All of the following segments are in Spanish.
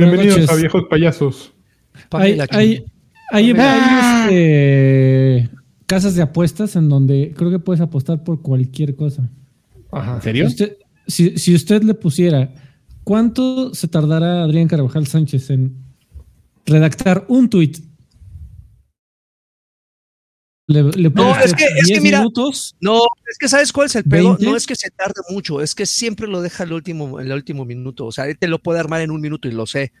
Bienvenidos a Viejos Payasos. Hay, hay, hay, este, casas de apuestas en donde creo que puedes apostar por cualquier cosa. Ajá. ¿En serio? Si usted, si, usted le pusiera, ¿cuánto se tardará Adrián Carvajal Sánchez en redactar un tuit? Le, no, es que, es que mira, no, es que sabes cuál es el pedo, no es que se tarde mucho, es que siempre lo deja el último, el último minuto, o sea, él te lo puede armar en un minuto y lo sé,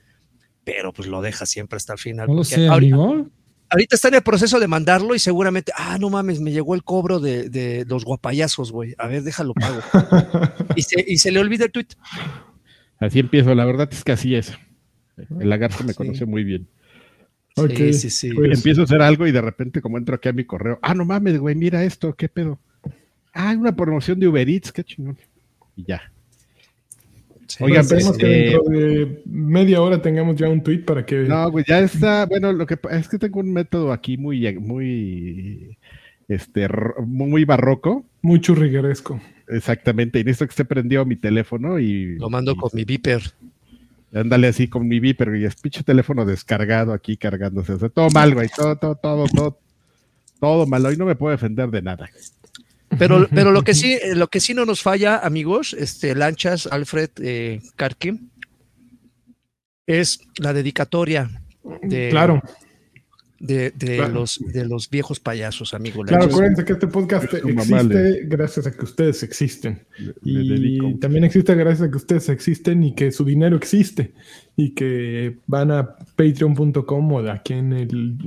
pero pues lo deja siempre hasta el final. No lo sé, amigo ahorita está en el proceso de mandarlo y seguramente, ah, no mames, me llegó el cobro de, los guapayazos, güey. A ver, déjalo pago. y, se, le olvida el tweet. Así empiezo, la verdad es que así es. El lagarto me conoce muy bien. Sí, sí, sí. Pues, empiezo a hacer algo y de repente, como entro aquí a mi correo, ah, no mames, güey, mira esto, qué pedo. Ah, una promoción de Uber Eats, qué chingón. Y ya. Oigan, esperemos que dentro de media hora tengamos ya un tweet para que. No, pues ya está. Bueno, lo que es que tengo un método aquí muy, muy, este, muy barroco. Muy churrigueresco. Exactamente. Y necesito que esté prendido mi teléfono y. Lo mando con mi Viper. Ándale así con mi Viper y es pinche teléfono descargado aquí cargándose. O sea, todo mal, güey. Todo, todo, todo, todo. Todo mal. Hoy no me puedo defender de nada. Pero, pero lo que sí, lo que sí no nos falla, amigos, este, Lanchas, Alfred eh, es la dedicatoria de, claro de, los, de los viejos payasos, amigos. Claro, acuérdense que este podcast existe gracias a que ustedes existen. y también existe gracias a que ustedes existen y que su dinero existe. Y que van a patreon.com o de aquí en, el,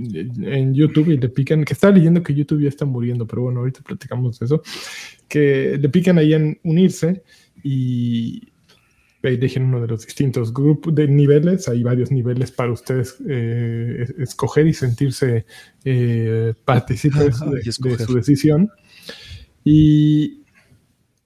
en YouTube y le pican, que estaba leyendo que YouTube ya está muriendo, pero bueno, ahorita platicamos de eso. Que le pican ahí en unirse y ahí dejen uno de los distintos grupos de niveles. Hay varios niveles para ustedes eh, escoger y sentirse eh, partícipes de, su decisión. Y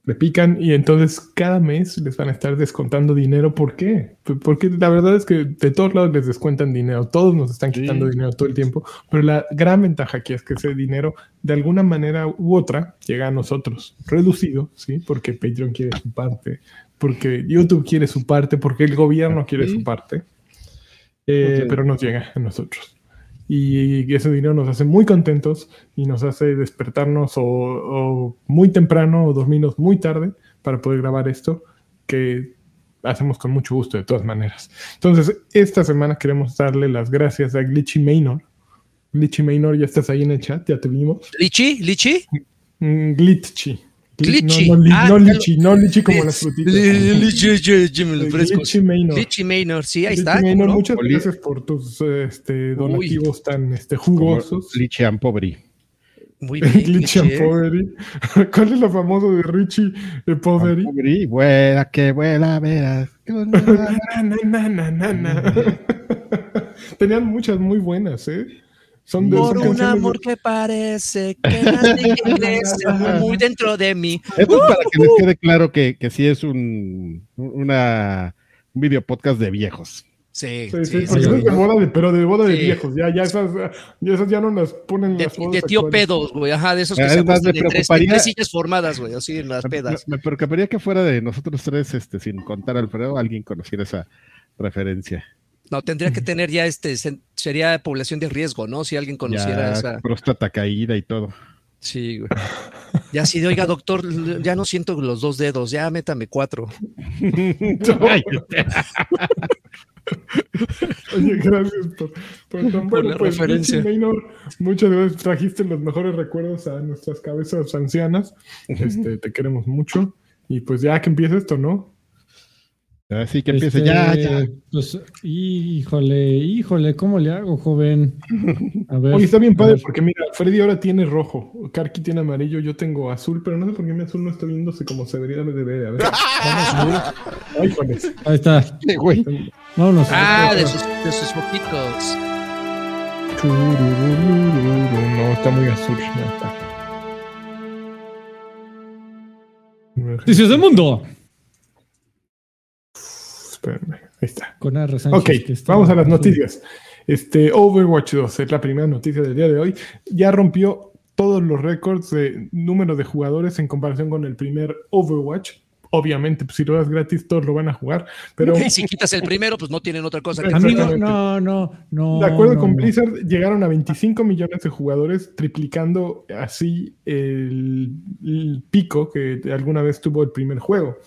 le pican y entonces cada mes les van a estar descontando dinero. ¿Por qué? Porque la verdad es que de todos lados les descuentan dinero. Todos nos están quitando dinero todo el tiempo. Pero la gran ventaja aquí es que ese dinero de alguna manera u otra llega a nosotros. Reducido, ¿sí? Porque Patreon quiere su parte porque YouTube quiere su parte, porque el gobierno quiere su parte, eh, pero nos llega a nosotros. Y ese dinero nos hace muy contentos y nos hace despertarnos o, muy temprano o dormirnos muy tarde para poder grabar esto, que hacemos con mucho gusto de todas maneras. Entonces, esta semana queremos darle las gracias a Glitchy Maynor. Glitchy Maynor, ya estás ahí en el chat, ya te vimos. ¿Glitchy? ¿Glitchy? Mm, glitchy. Glitchy. No, no, ah, no lichi, no lichi como las frutitas. Glitchy Maynor. Glitchy Maynor, sí, ahí está. Maynor, muchas gracias por tus este, donativos tan este, jugosos. Glitchy and Poveri. Muy bien. Glitchy and Poveri. ¿Cuál es lo famoso de Richie de Poveri? Poveri, vuela que vuela, verás. Tenían muchas muy buenas, ¿eh? Por un amor que parece que crece muy dentro de mí. Esto es para que les quede claro que, que sí es un, una, un video podcast de viejos. Sí, sí, sí, porque es de boda de, pero de boda de viejos, ya, ya esas, ya esas ya no las ponen de, las De tío pedos, güey, ajá, de esos que se me de tres, tres, sillas formadas, güey, así en las pedas. Me, me, preocuparía que fuera de nosotros tres, este, sin contar a Alfredo, alguien conociera esa referencia. No, tendría que tener ya este, sería población de riesgo, ¿no? Si alguien conociera ya, esa. Próstata caída y todo. Sí, güey. Ya si de, oiga, doctor, ya no siento los dos dedos, ya métame cuatro. Oye, gracias por, por, tan, bueno, la pues, referencia. muchas gracias, trajiste los mejores recuerdos a nuestras cabezas ancianas. Este, te queremos mucho. Y pues ya que empieza esto, ¿no? Así que empiece ya, este, ya. Pues, híjole, híjole, ¿cómo le hago, joven? A ver, Oye, está bien padre porque mira, Freddy ahora tiene rojo, Karki tiene amarillo, yo tengo azul, pero no sé por qué mi azul no está viéndose como se debería de ver. A ver. Ay, Ahí está. Güey. Vámonos. Ah, de sus, de sus poquitos. No, está muy azul. No está. Dices del mundo ahí está. Con Ok, vamos a las noticias. Este, Overwatch 2 es la primera noticia del día de hoy. Ya rompió todos los récords de número de jugadores en comparación con el primer Overwatch. obviamente, pues si lo das gratis, todos lo van a jugar. Pero y si quitas el primero, pues no tienen otra cosa que Amigo, no, no, no. De acuerdo con Blizzard, llegaron a 25 millones de jugadores, triplicando así el, pico que alguna vez tuvo el primer juego.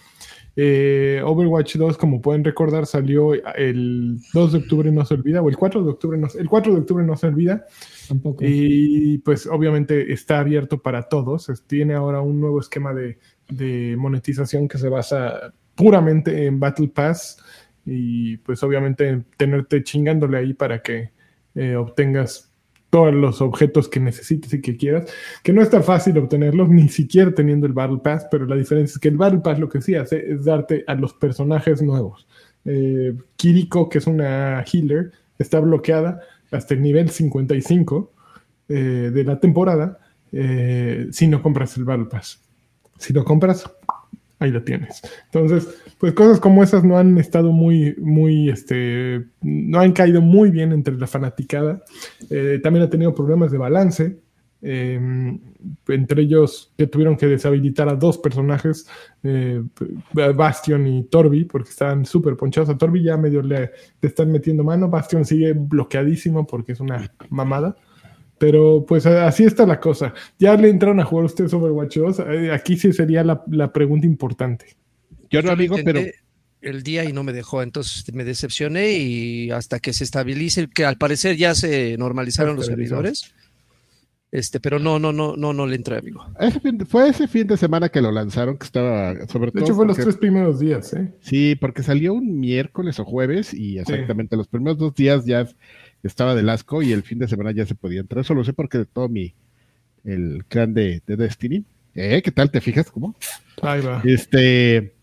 Eh, Overwatch 2, como pueden recordar, salió el 2 de octubre no se olvida, o el 4 de octubre no, el 4 de octubre no se olvida. Tampoco. Y pues obviamente está abierto para todos. Tiene ahora un nuevo esquema de de monetización que se basa puramente en Battle Pass y pues obviamente tenerte chingándole ahí para que eh, obtengas todos los objetos que necesites y que quieras, que no está fácil obtenerlos ni siquiera teniendo el Battle Pass, pero la diferencia es que el Battle Pass lo que sí hace es darte a los personajes nuevos. Eh, Kiriko, que es una healer, está bloqueada hasta el nivel 55 eh, de la temporada si no compras el Battle Pass. Si lo compras, ahí lo tienes. Entonces, pues cosas como esas no han estado muy, muy, este, no han caído muy bien entre la fanaticada. Eh, también ha tenido problemas de balance. Em, entre ellos que tuvieron que deshabilitar a dos personajes, eh, Bastion y Torbi, porque estaban súper ponchados. A Torbi ya medio le, le, están metiendo mano. Bastion sigue bloqueadísimo porque es una mamada. Pero pues así está la cosa. ¿Ya le entraron a jugar ustedes Overwatch 2? Eh, aquí sí sería la, pregunta importante. Yo no, amigo, pero el día y no me dejó, entonces me decepcioné y hasta que se estabilice, que al parecer ya se normalizaron los servidores. Este, pero no, no, no, no, no le entré, amigo. fue ese fin de semana que lo lanzaron, que estaba sobre todo. De hecho, fue los tres primeros días, ¿eh? Sí, porque salió un miércoles o jueves y exactamente los primeros dos días ya estaba del asco y el fin de semana ya se podía entrar. Eso lo sé porque de todo mi, el clan de, Destiny. ¿Eh? ¿Qué tal? ¿Te fijas cómo? Ahí va. Este,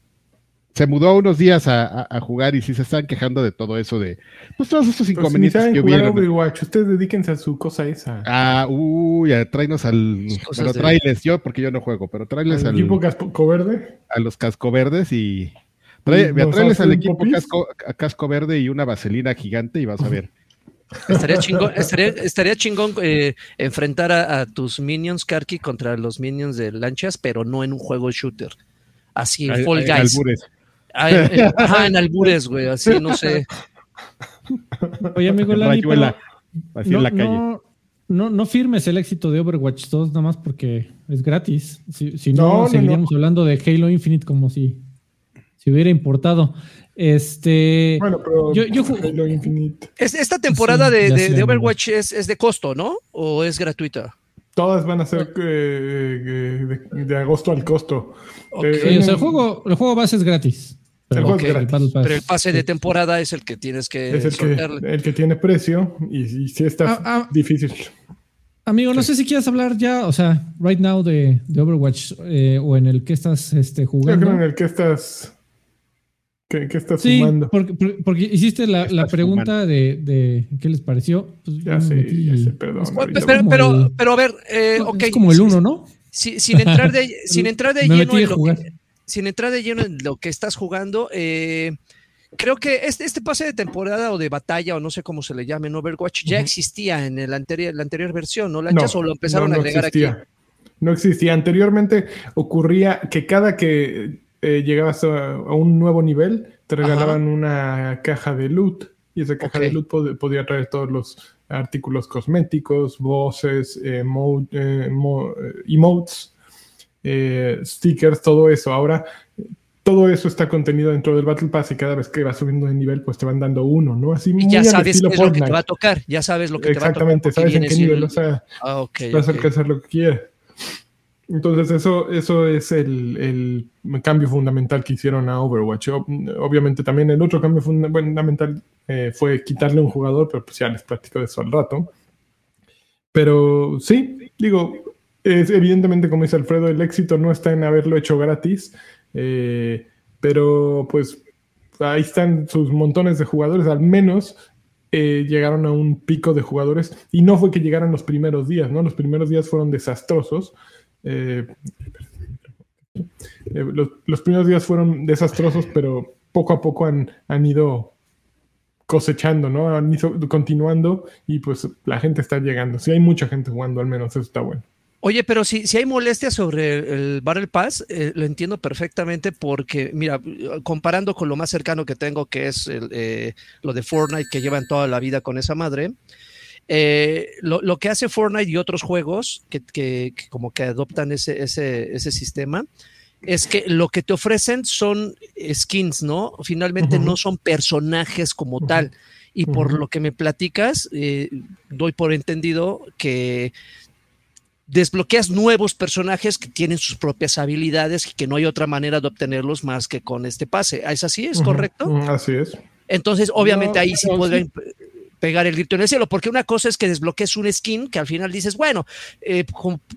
se mudó unos días a, jugar y sí se están quejando de todo eso de, pues todos esos inconvenientes que hubieron. ustedes dedíquense a su cosa esa. Ah, uy, tráenos al, pero de... yo porque yo no juego, pero tráiles al, equipo casco verde. A los casco verdes y, trae, al equipo casco, casco verde y una vaselina gigante y vas a ver. Estaría chingón, estaría, chingón eh, enfrentar a, tus minions, Karki, contra los minions de lanchas, pero no en un juego shooter. Así, en Fall Guys. Albures. Ah, en, ajá, en albures, güey, así, no sé. Oye, amigo Lani, así en la calle. No, no, firmes el éxito de Overwatch 2 nada más porque es gratis. Si, no, seguiríamos hablando de Halo Infinite como si, si hubiera importado. Este. Bueno, pero yo, Halo Infinite. Esta temporada de, Overwatch es, de costo, ¿no? ¿O es gratuita? Todas van a ser eh, de, agosto al costo. Eh, o sea, el juego, el juego base es gratis. Pero, el pase de temporada es el que tienes que. Es el, que, el que, tiene precio y, sí está ah, ah. difícil. Amigo, no sé si quieres hablar ya, o sea, right now de, Overwatch eh, o en el que estás este, jugando. Yo creo en el que estás ¿Qué, estás sí, Porque, porque, hiciste la, la pregunta de, de, qué les pareció. Pues, ya sé, ya sé, perdón. Pues, pero, pero, pero, a ver, eh, ok. Es como el uno, ¿no? sin entrar de, sin entrar de lleno en lo que, sin entrar de lleno en lo que estás jugando, eh, creo que este, este pase de temporada o de batalla, o no sé cómo se le llame en Overwatch, ya existía en el anterior, la anterior versión, ¿no? La no, o lo empezaron a agregar aquí. No existía. Anteriormente ocurría que cada que eh, llegabas a, un nuevo nivel, te regalaban una caja de loot y esa caja de loot podía traer todos los artículos cosméticos, voces, eh, eh, emotes, stickers, todo eso. Ahora todo eso está contenido dentro del Battle Pass y cada vez que vas subiendo de nivel, pues te van dando uno, ¿no? Así y ya sabes lo que te va a tocar, ya sabes lo que te va a tocar. Exactamente, sabes en qué nivel, o sea, ah, vas a alcanzar lo que quieras. Entonces eso, eso es el, cambio fundamental que hicieron a Overwatch. Obviamente también el otro cambio fundamental eh, fue quitarle un jugador, pero pues ya les platico de eso al rato. Pero sí, digo, es evidentemente como dice Alfredo, el éxito no está en haberlo hecho gratis, eh, pero pues ahí están sus montones de jugadores, al menos eh, llegaron a un pico de jugadores y no fue que llegaran los primeros días, ¿no? Los primeros días fueron desastrosos. Eh, eh, los, primeros días fueron desastrosos, pero poco a poco han, han ido cosechando, ¿no? Han ido continuando y pues la gente está llegando. Si hay mucha gente jugando, al menos eso está bueno. Oye, pero si, si hay molestias sobre el, Battle Pass, eh, lo entiendo perfectamente porque, mira, comparando con lo más cercano que tengo, que es eh, lo de Fortnite, que llevan toda la vida con esa madre, eh, lo, que hace Fortnite y otros juegos que, como que adoptan ese, ese, sistema, es que lo que te ofrecen son skins, ¿no? Finalmente no son personajes como tal. Y por lo que me platicas, doy por entendido que desbloqueas nuevos personajes que tienen sus propias habilidades y que no hay otra manera de obtenerlos más que con este pase. ¿Es así? ¿Es correcto? Así es. Entonces, obviamente ahí sí podrían pegar el grito en el cielo, porque una cosa es que desbloquees un skin que al final dices, bueno, eh,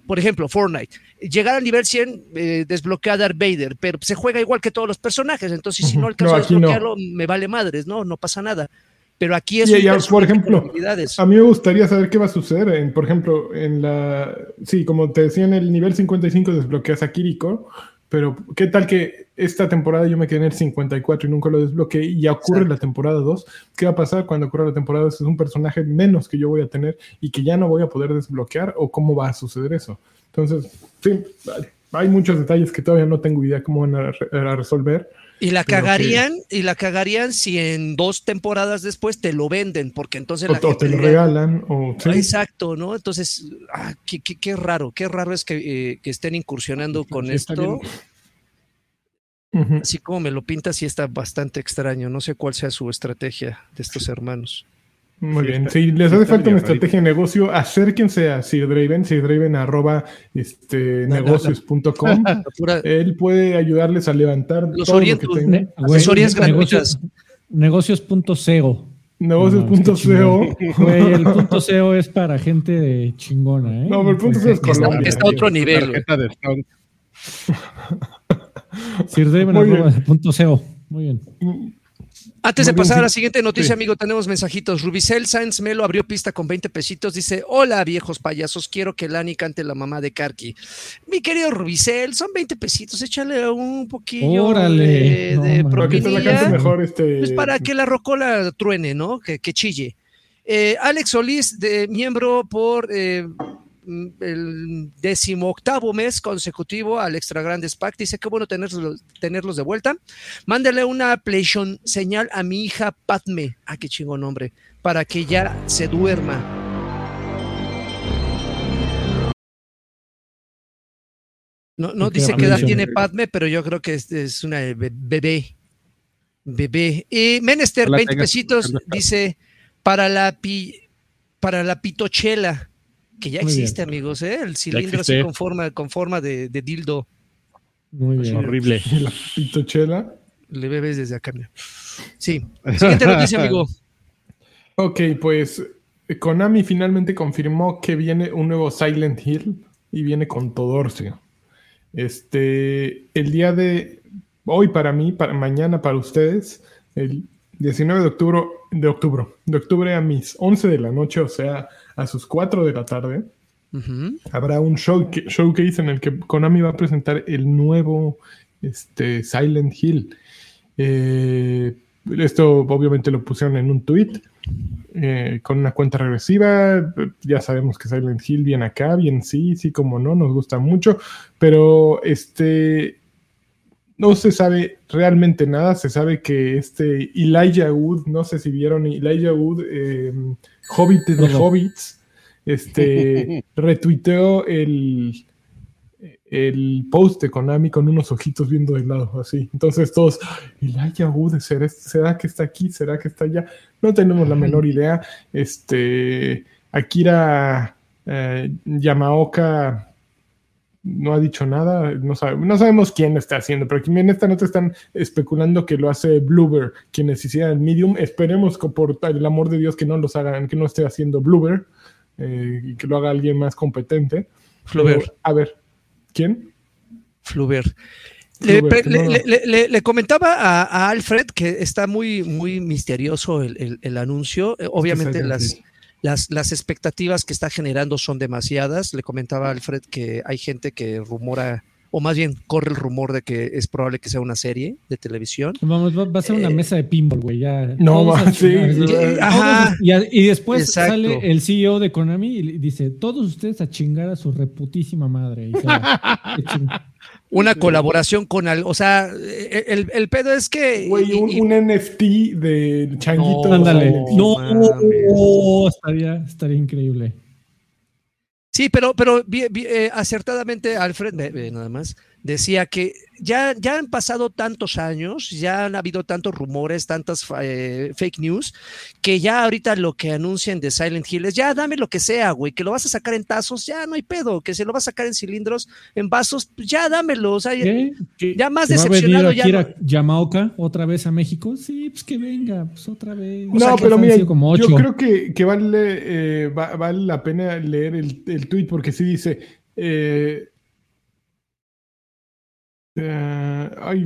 por ejemplo, Fortnite, llegar al nivel 100 eh, desbloquea a Darth Vader, pero se juega igual que todos los personajes, entonces si no alcanzo a desbloquearlo, me vale madres, ¿no? No pasa nada. Pero aquí es por ejemplo a mí me gustaría saber qué va a suceder en, por ejemplo en la sí como te decía en el nivel 55 desbloqueas a Kiriko pero qué tal que esta temporada yo me quedé en el 54 y nunca lo desbloqueé y ya ocurre la temporada 2 qué va a pasar cuando ocurra la temporada 2 es un personaje menos que yo voy a tener y que ya no voy a poder desbloquear o cómo va a suceder eso entonces sí hay muchos detalles que todavía no tengo idea cómo van a resolver y la cagarían, y la cagarían si en dos temporadas después te lo venden, porque entonces la o te lo regalan. O, Exacto, ¿no? Entonces, ah, qué, qué, raro, qué raro es que, eh, estén incursionando con esto. Así como me lo pinta, sí está bastante extraño. No sé cuál sea su estrategia de estos hermanos. Muy bien. si les hace falta una estrategia de negocio, acérquense a Sir Draven, Sir Draven arroba este, negocios.com. Él puede ayudarles a levantar los todo lo que tengan. Asesorías gratuitas. Negocios.co. Negocios.co. el punto SEO es para gente de chingona, ¿eh? No, pero el punto SEO es Colombia. Está, a otro nivel. Sir Draven arroba punto SEO. Muy bien. Antes de pasar a la siguiente noticia, amigo, tenemos mensajitos. Rubicel Sainz Melo abrió pista con 20 pesitos. Dice: Hola, viejos payasos, quiero que Lani cante la mamá de Karki. Mi querido Rubicel, son 20 pesitos, échale un poquillo Órale. de, de mejor este... Pues para que la rocola truene, ¿no? Que, chille. Eh, Alex Solís, de, miembro por eh, el decimoctavo mes consecutivo al Extra Grandes Pack. Dice que bueno tenerlos, tenerlos de vuelta. Mándale una PlayStation señal a mi hija Padme. Ah, qué chingo nombre. Para que ya se duerma. No, no dice qué edad tiene Padme, pero yo creo que es, una bebé. Bebé. Y Menester, 20 pesitos, dice para la, pi, para la pitochela que ya existe, amigos, ¿eh? El cilindro así con forma, con forma de, dildo. Muy bien. Horrible. La pitochela. Le bebes desde acá. Sí. Siguiente noticia, amigo. Ok, pues Konami finalmente confirmó que viene un nuevo Silent Hill y viene con Todorcio. Este, el día de hoy para mí, para mañana para ustedes, el 19 de octubre, de octubre, de octubre a mis 11 de la noche, o sea, a sus 4 de la tarde, habrá un show, showcase en el que Konami va a presentar el nuevo este, Silent Hill. Eh, esto obviamente lo pusieron en un tweet eh, con una cuenta regresiva. Ya sabemos que Silent Hill viene acá, bien sí, sí como no, nos gusta mucho, pero este no se sabe realmente nada. Se sabe que este Elijah Wood, no sé si vieron Elijah Wood, eh, Hobbit de Hobbits, este, retuiteó el, el post de Konami con unos ojitos viendo de lado, así. Entonces todos, Elijah Wood, ¿será, que está aquí? ¿Será que está allá? No tenemos la menor idea. Este, Akira eh, Yamaoka no ha dicho nada, no, no sabemos quién está haciendo, pero aquí en esta nota están especulando que lo hace Bluebird, quienes hicieran Medium. Esperemos que por el amor de Dios que no los hagan, que no esté haciendo Bluebird eh, y que lo haga alguien más competente. Fluber. a ver, ¿quién? Fluber. Le, comentaba a, Alfred que está muy, muy misterioso el, anuncio. Eh, obviamente las, las, expectativas que está generando son demasiadas. Le comentaba Alfred que hay gente que rumora o más bien corre el rumor de que es probable que sea una serie de televisión. Vamos, va, a ser una eh, mesa de pinball, güey. Ya, no, sí. Ajá. Y, después sale el CEO de Konami y dice: Todos ustedes a chingar a su reputísima madre. una colaboración con algo. O sea, e, el, el, pedo es que. Güey, un, NFT de changuito. No, ándale. No, estaría, estaría increíble. Sí, pero, pero eh, acertadamente, Alfred, nada más, decía que ya, ya han pasado tantos años, ya han habido tantos rumores, tantas eh, fake news, que ya ahorita lo que anuncian de Silent Hill es ya dame lo que sea, güey, que lo vas a sacar en tazos, ya no hay pedo, que se lo vas a sacar en cilindros, en vasos, pues ya dámelo, o sea, ya, más decepcionado. ya no... Yamaoka otra vez a México? Sí, pues que venga, pues otra vez. No, pero mira, yo creo que, que vale, eh, vale la pena leer el, el tweet porque sí dice... Eh, eh, ay,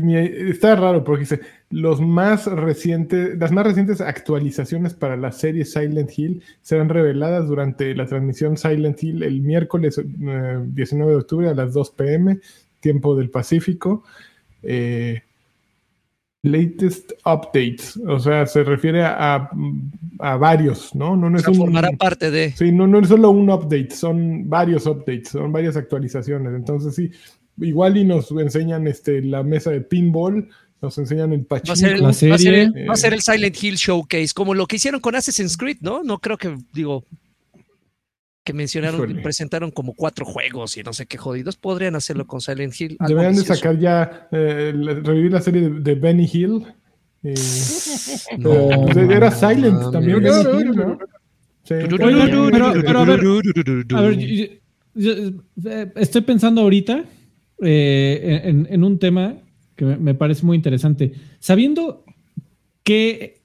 está raro porque dice los más recientes, las más recientes actualizaciones para la serie Silent Hill serán reveladas durante la transmisión Silent Hill el miércoles 19 eh, de octubre a las 2 pm, tiempo del Pacífico. Eh, latest updates, o sea, se refiere a, varios, ¿no? No, no es formará parte de. Sí, no, no es solo un update, son varios updates, son varias actualizaciones. Entonces, sí, igual y nos enseñan este, la mesa de pinball, nos enseñan el pachinko. Va a ser, la serie. Va a, ser el, Silent Hill Showcase, como lo que hicieron con Assassin's Creed, ¿no? No creo que, digo, que mencionaron, presentaron como cuatro juegos y no sé qué jodidos, podrían hacerlo con Silent Hill. Deberían de sacar ya, eh, revivir la serie de, Benny Hill. Eh, era Silent también. pero, a ver, a ver, estoy pensando ahorita eh, en, un tema que me parece muy interesante. Sabiendo que,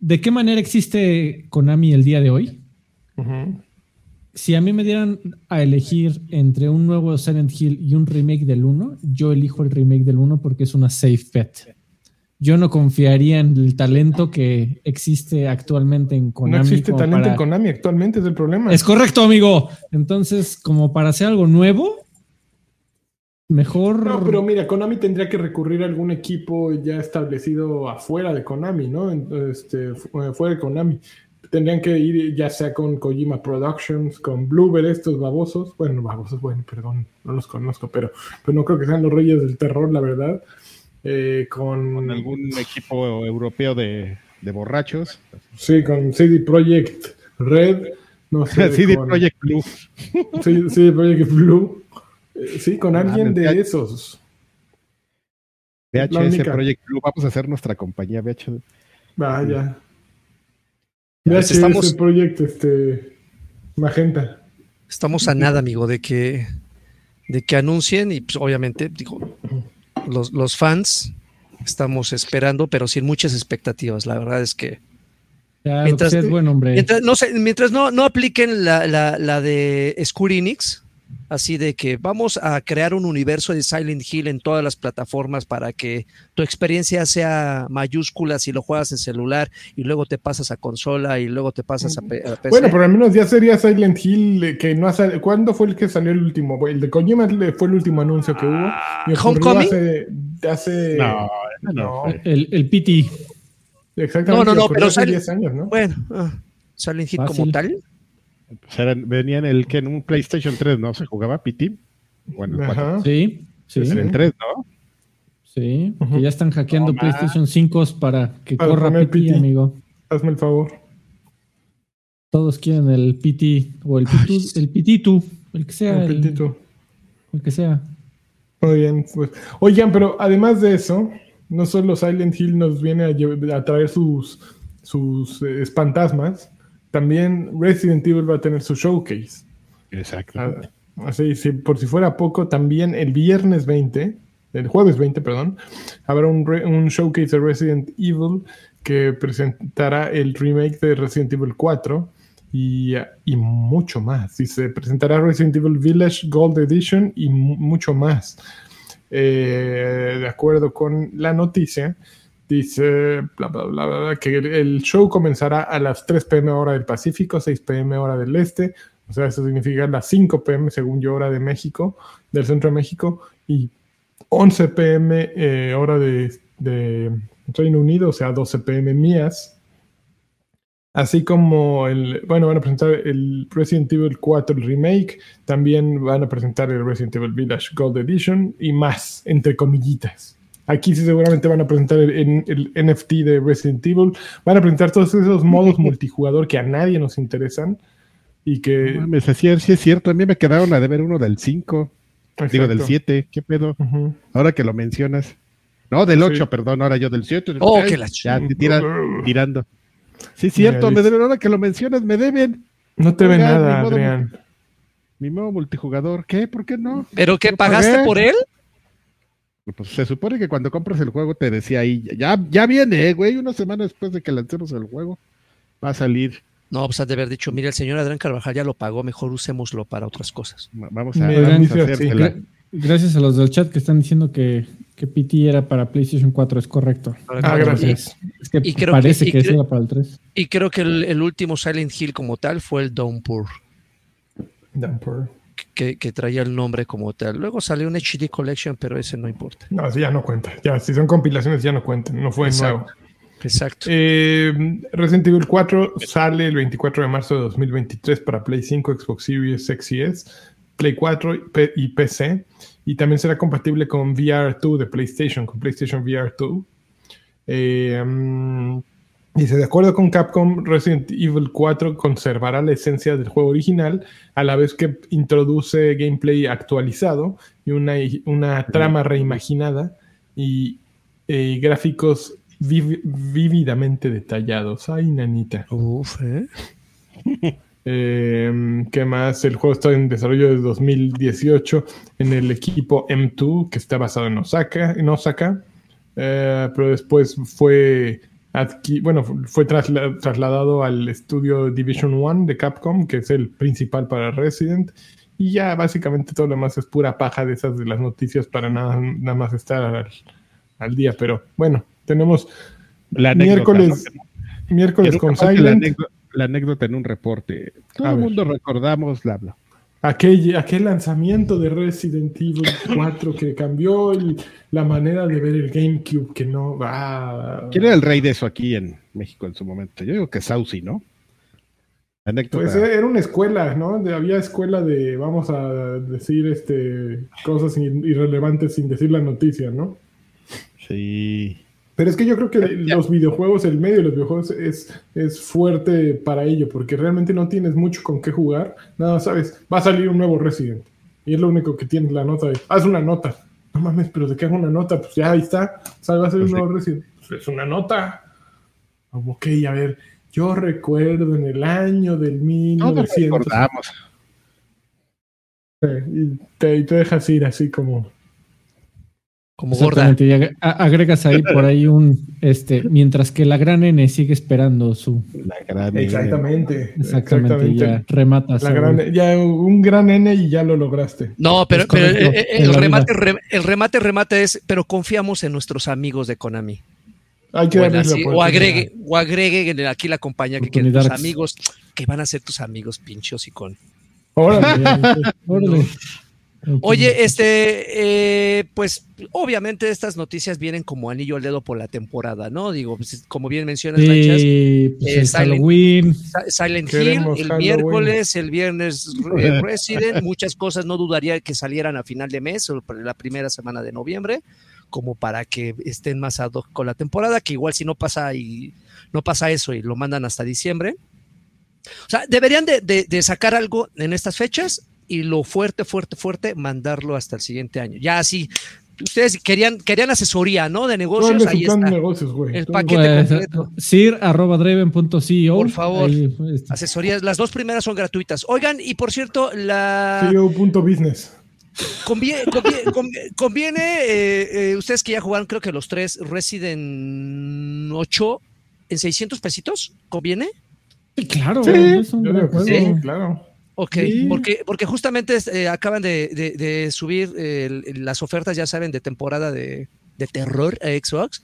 de qué manera existe Konami el día de hoy, si a mí me dieran a elegir entre un nuevo Silent Hill y un remake del 1, yo elijo el remake del 1 porque es una safe bet. Yo no confiaría en el talento que existe actualmente en Konami. No existe talento en Konami actualmente, es el problema. Es correcto, amigo. Entonces, como para hacer algo nuevo, Mejor. No, pero mira, Konami tendría que recurrir a algún equipo ya establecido afuera de Konami, ¿no? Este, fuera de Konami. Tendrían que ir ya sea con Kojima Productions, con Bluebird, estos babosos. Bueno, babosos, bueno, perdón, no los conozco, pero, pero no creo que sean los reyes del terror, la verdad. Eh, con... algún equipo europeo de, de, borrachos. Sí, con CD Projekt Red. No sé, CD Projekt Blue. Sí, CD Projekt Blue. Eh, sí, con alguien de esos. VHS Project Blue, vamos a hacer nuestra compañía VHS. Vaya. VHS estamos, Project este, Magenta. Estamos a nada, amigo, de que, de que anuncien y pues, obviamente, digo, los, los fans estamos esperando, pero sin muchas expectativas. La verdad es que mientras, buen hombre. mientras, no, mientras no, no apliquen la, la, la de Square Enix, así de que vamos a crear un universo de Silent Hill en todas las plataformas para que tu experiencia sea mayúscula si lo juegas en celular y luego te pasas a consola y luego te pasas a, PC. Bueno, pero al menos ya sería Silent Hill eh, que no hace, ¿cuándo fue el que salió el último? El de Kojima fue el último anuncio que hubo. Homecoming hace, no, no, El, el PT. Exactamente. No, no, no, pero hace 10 años, ¿no? Bueno, uh, Silent Hill como tal. Pues venían el que en un PlayStation 3, ¿no? Se jugaba PT. Bueno, Sí, sí. En 3, ¿no? Sí, que ya están hackeando PlayStation 5 para que corra PT, amigo. Hazme el favor. Todos quieren el PT o el PT, el PT2, el que sea. El, el, el que sea. Muy bien, pues. Oigan, pero además de eso, no solo Silent Hill nos viene a, traer sus, sus eh, espantasmas, también Resident Evil va a tener su showcase. Exacto. Ah, así, por si fuera poco, también el viernes 20, el jueves 20, perdón, habrá un, un showcase de Resident Evil que presentará el remake de Resident Evil 4 y, y, mucho más. Y se presentará Resident Evil Village Gold Edition y mucho más. Eh, de acuerdo con la noticia, Dice bla, bla, bla, que el, show comenzará a las 3 pm hora del Pacífico, 6 pm hora del Este, O sea, eso significa las 5 pm según yo hora de México, del centro de México, y 11 pm eh, hora de, de, Reino Unido, o sea, 12 pm mías. Así como el, bueno, van a presentar el Resident Evil 4 el remake, también van a presentar el Resident Evil Village Gold Edition y más, entre comillitas. Aquí sí seguramente van a presentar el, el, NFT de Resident Evil, van a presentar todos esos modos multijugador que a nadie nos interesan y que... No sí, es cierto, a mí me quedaron a deber uno del 5. Digo, del 7, ¿qué pedo? Ahora que lo mencionas. No, del 8, perdón, ahora yo del 7. Oh, que la Ya, tirando. Sí, cierto, me deben, ahora que lo mencionas, me deben. No te ven nada, Adrián. Mi nuevo multijugador, ¿qué? ¿Por qué no? ¿Pero qué? ¿Pagaste por él? Pues se supone que cuando compras el juego te decía ahí, ya, ya viene, güey, una semana después de que lancemos el juego, va a salir. No, pues has de haber dicho, mira, el señor Adrián Carvajal ya lo pagó, mejor usémoslo para otras cosas. Vamos a, hacer Gracias a los del chat que están diciendo que, que PT era para PlayStation 4, es correcto. Ah, gracias. Es que parece que, era para el 3. Y creo que el, último Silent Hill como tal fue el Downpour. Downpour. Que, que, traía el nombre como tal. Luego salió un HD Collection, pero ese no importa. No, así ya no cuenta. Ya, si son compilaciones ya no cuentan. No fue nuevo. Exacto. Eh, Resident Evil 4 sale el 24 de marzo de 2023 para Play 5, Xbox Series X Play 4 y PC. Y también será compatible con VR2 de PlayStation, con PlayStation VR2. Eh, mm, dice, de acuerdo con Capcom, Resident Evil 4 conservará la esencia del juego original, a la vez que introduce gameplay actualizado y una, una trama reimaginada y, eh, gráficos vívidamente detallados. Ay, nanita. Uf, ¿eh? Eh, ¿Qué más? El juego está en desarrollo desde 2018 en el equipo M2, que está basado en Osaka, en Osaka eh, pero después fue, bueno, fue trasladado al estudio Division One de Capcom, que es el principal para Resident. Y ya básicamente todo lo demás es pura paja de esas de las noticias para nada, nada más estar al, día. Pero bueno, tenemos la miércoles, miércoles con Silent la anécdota en un reporte. Todo el mundo recordamos la Aquel, aquel lanzamiento de Resident Evil 4 que cambió la manera de ver el GameCube, que no va. ¿Quién era el rey de eso aquí en México en su momento? Yo digo que Saucy, ¿no? Anécdota. Pues era una escuela, ¿no? Había escuela de, vamos a decir, este, cosas irrelevantes sin decir la noticia, ¿no? Sí. Pero es que yo creo que los videojuegos, el medio de los videojuegos es, es fuerte para ello, porque realmente no tienes mucho con qué jugar. Nada, sabes, va a salir un nuevo Resident. Y es lo único que tienes la nota de, haz una nota. No mames, pero ¿de qué hago una nota? Pues ya ahí está. O va a salir un pues nuevo Resident. Pues es una nota. Ok, a ver, yo recuerdo en el año del 1900. No y te, y te dejas ir así como como gorda. Y agregas ahí por ahí un, este, mientras que la gran N sigue esperando su. La gran exactamente. Exactamente. Ya rematas. ya un gran N y ya lo lograste. No, pero, el, remate, el remate, remate es, pero confiamos en nuestros amigos de Konami. Hay que o, agregue, o agregue aquí la compañía que quieren tus amigos, que van a ser tus amigos pinchos y con. Órale, órale. Oye, este, eh, pues obviamente estas noticias vienen como anillo al dedo por la temporada, ¿no? Digo, pues, como bien mencionas, pues, eh, Halloween. Silent Hill, el miércoles, el viernes eh, Resident, muchas cosas no dudaría que salieran a final de mes o la primera semana de noviembre, como para que estén más ad hoc con la temporada, que igual si no pasa y no pasa eso y lo mandan hasta diciembre. O sea, deberían de sacar algo en estas fechas y lo fuerte, fuerte, fuerte, mandarlo hasta el siguiente año. Ya así, ustedes querían, querían asesoría, ¿no? De negocios, ahí está. El paquete completo. Sir.draven.co. Por favor, asesorías. Las dos primeras son gratuitas. Oigan, y por cierto, la... CEO.business. Conviene, conviene, eh, eh, ustedes que ya jugaron, creo que los tres Resident 8 en 600 pesitos, ¿conviene? claro, sí, claro. Ok, porque, porque justamente eh, acaban de, subir las ofertas, ya saben, de temporada de, terror a Xbox.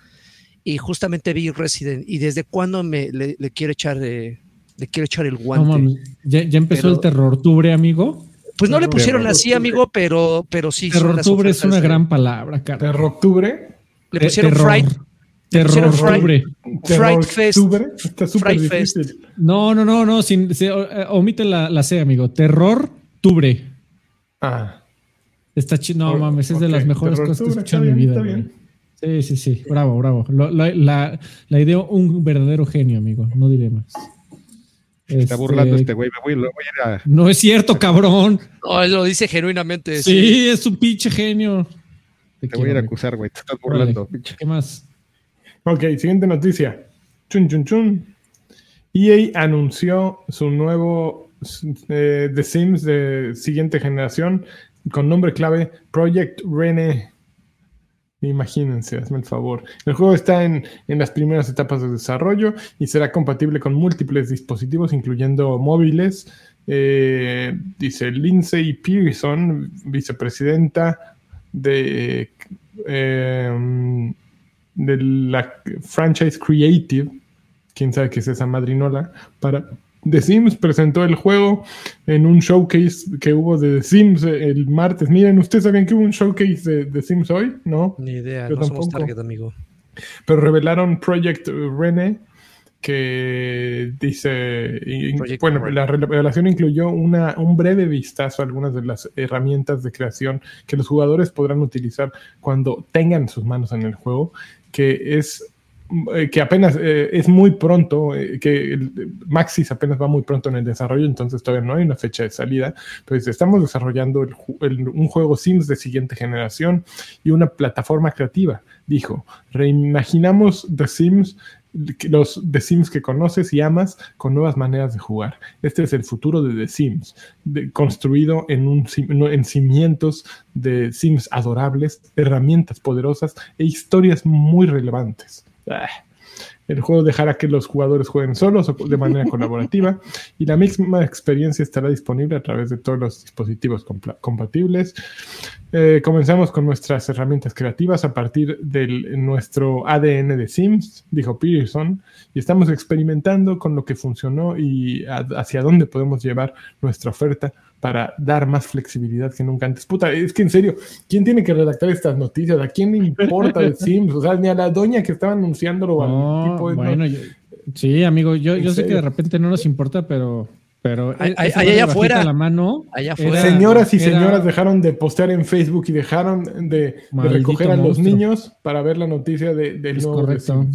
Y justamente vi Resident. ¿Y desde cuándo me le, quiero echar de le quiero echar el guante. ¿Ya, empezó el terror tubre, amigo? Pues no le pusieron así, amigo, pero, pero sí. Terror es una gran palabra, cara. ¿Terroctubre? Le pusieron Fright. Terror Fright Fest. Está súper difícil. No, no, no, no. Sin, se, eh, omite la, la C, amigo. Terror tubre. Ah. Está chido. No mames, es de las mejores cosas que he escuchado en mi vida. Sí, sí, sí. Bravo, bravo. la, la, la idea, un verdadero genio, amigo. No diré más. Está burlando este, este güey, me voy, a No es cierto, cabrón. No, él lo dice genuinamente. Sí, es un pinche genio. Te, voy a ir a acusar, güey. Te estás burlando, pinche. ¿Qué más? Ok, siguiente noticia. Chun, chun, chun. EA anunció su nuevo eh, The Sims de siguiente generación con nombre clave Project Rene. Imagínense, hazme el favor. El juego está en, las primeras etapas de desarrollo y será compatible con múltiples dispositivos, incluyendo móviles. Eh, dice Lindsay Pearson, vicepresidenta de, eh, de la franchise Creative, quién sabe qué es esa madrinola, para The Sims presentó el juego en un showcase que hubo de The Sims el martes. Miren, ¿ustedes sabían que hubo un showcase de The Sims hoy? No. Ni idea, no somos target, amigo. Pero revelaron Project Rene, que dice, bueno, la revelación incluyó una, un breve vistazo a algunas de las herramientas de creación que los jugadores podrán utilizar cuando tengan sus manos en el juego, que es eh, que apenas eh, es muy pronto, eh, que Maxis apenas va muy pronto en el desarrollo, entonces todavía no hay una fecha de salida, pero estamos desarrollando un juego Sims de siguiente generación y una plataforma creativa, dijo. Reimaginamos The Sims los The Sims que conoces y amas con nuevas maneras de jugar. Este es el futuro de The Sims, construido en, un, en cimientos de Sims adorables, herramientas poderosas e historias muy relevantes. Ah, el juego dejará que los jugadores jueguen solos o de manera colaborativa y la misma experiencia estará disponible a través de todos los dispositivos compatibles. Eh, comenzamos con nuestras herramientas creativas a partir de nuestro ADN de Sims, dijo Peterson, y estamos experimentando con lo que funcionó y hacia dónde podemos llevar nuestra oferta para dar más flexibilidad que nunca antes. Puta, es que en serio, ¿quién tiene que redactar estas noticias? ¿A quién le importa el Sims? O sea, ni a la doña que estaba anunciándolo. No, tipo de, bueno, sí, amigo, yo, yo sé que de repente no nos importa, pero... Pero e-, allá afuera, la mano, allá afuera señoras y señoras dejaron de postear en Facebook y dejaron de, recoger a los niños para ver la noticia de, del es correcto.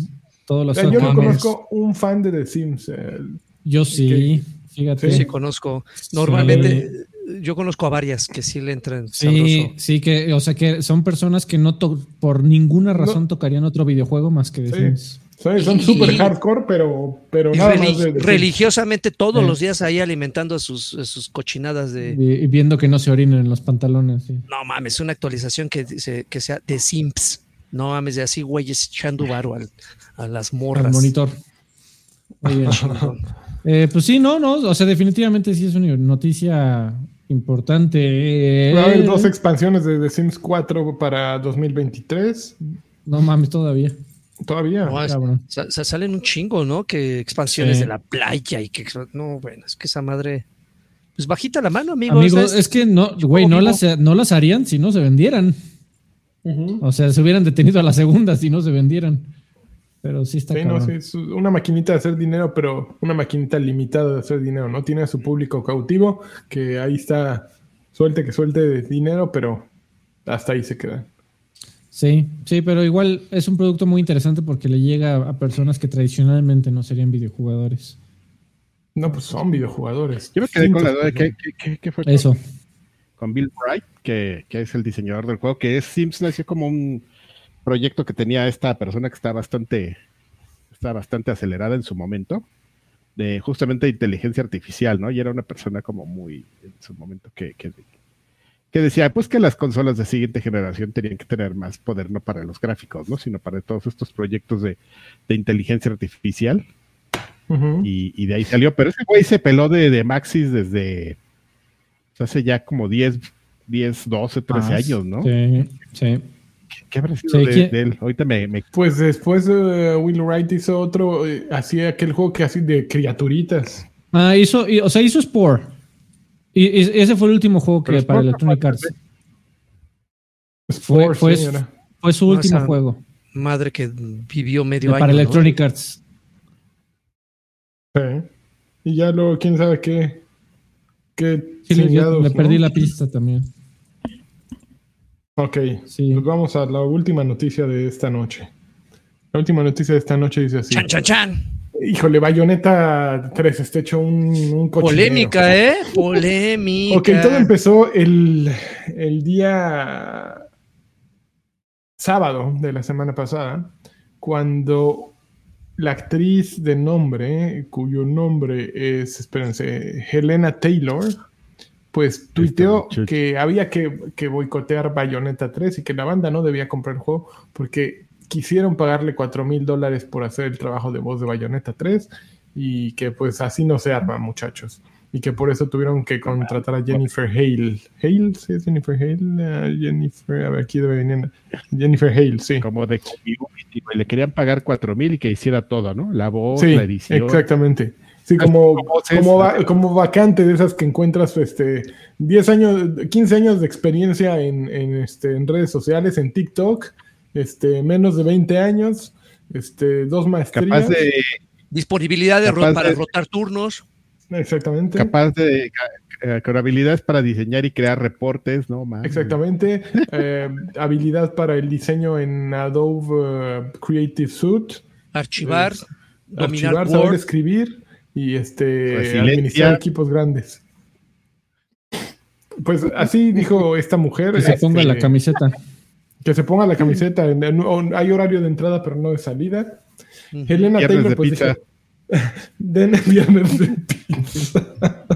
Todos los yo no conozco un fan de The Sims. Eh, yo sí. Fíjate. Sí, conozco. Normalmente yo conozco a varias que sí le entran. Sí, sí, que, o sea, que son personas que no por ninguna razón tocarían otro videojuego más que de sí. son súper hardcore, pero, pero nada más religiosamente todos los días ahí alimentando sus, sus cochinadas de. Y, viendo que no se orinen en los pantalones. No mames, una actualización que, que sea de Simps. No mames, de así güeyes echando varo a las morras. Al monitor. Muy bien, Eh, pues sí, no, no, o sea, definitivamente sí es una noticia importante. Va a haber dos expansiones de The Sims 4 para 2023. No mames, todavía. Todavía. No, salen un chingo, ¿no? Que expansiones de la playa y que. No, bueno, es que esa madre. Pues bajita la mano, amigo. Amigo, es, que no, güey, no las, no las harían si no se vendieran. O sea, se hubieran detenido a la segunda si no se vendieran. Pero sí está sí, no, sí, es una maquinita de hacer dinero, pero una maquinita limitada de hacer dinero, ¿no? Tiene a su público cautivo, que ahí está, suelte que suelte dinero, pero hasta ahí se queda. Sí, sí, pero igual es un producto muy interesante porque le llega a personas que tradicionalmente no serían videojugadores. No, pues son videojugadores. Yo me quedé con la duda de qué, fue Eso. Con, Bill Bright, que, que, es el diseñador del juego, que es Sims nació como un proyecto que tenía esta persona que está bastante, está bastante acelerada en su momento, de justamente inteligencia artificial, ¿no? Y era una persona como muy, en su momento, que, que, decía, pues que las consolas de siguiente generación tenían que tener más poder, no para los gráficos, ¿no? Sino para todos estos proyectos de, inteligencia artificial. y, de ahí salió, pero ese güey se peló de, de Maxis desde hace ya como 10, 10, 12, 13 años, ¿no? Sí, sí. ¿Qué habrá sido de, él? Ahorita me, Pues después Will Wright hizo otro, hacía aquel juego que así de criaturitas. Ah, hizo, o sea, hizo Spore. Y, ese fue el último juego que para Electronic Arts. Fue, fue, fue, su último juego. Madre que vivió medio año. Para Electronic Arts. Sí. Y ya luego, quién sabe qué. qué sí, me perdí la pista también. Ok, sí. pues vamos a la última noticia de esta noche. La última noticia de esta noche dice así. Chan, chan, chan. Híjole, Bayonetta 3, este hecho un, un Polémica, ¿eh? Polémica. Ok, todo empezó el, el día sábado de la semana pasada, cuando la actriz de nombre, cuyo nombre es, espérense, Helena Taylor, pues tuiteó que había que, que, boicotear Bayonetta 3 y que la banda no debía comprar el juego porque quisieron pagarle 4 mil dólares por hacer el trabajo de voz de Bayonetta 3 y que pues así no se arma, muchachos. Y que por eso tuvieron que contratar a Jennifer Hale. ¿Hale? ¿Sí es Jennifer Hale? Ah, Jennifer, a ver, aquí debe venir. Jennifer Hale, sí. Como de le querían pagar 4 mil y que hiciera todo, ¿no? La voz, la edición. Exactamente. Sí, como, como, como, vacante de esas que encuentras este, 10 años, 15 años de experiencia en, en, este, en redes sociales, en TikTok, este, menos de 20 años, este, dos maestrías. Capaz de, Disponibilidad de, para rotar turnos. Exactamente. Capaz de eh, con habilidades para diseñar y crear reportes, ¿no? Exactamente. Eh, habilidad para el diseño en Adobe eh, Creative Suite. Archivar, dominar archivar, saber escribir y este administrar equipos grandes. Pues así dijo esta mujer. Que se ponga la este, camiseta. Que se ponga la camiseta. hay horario de entrada, pero no de salida. Helena Taylor, pues dijo, Den viernes de pizza.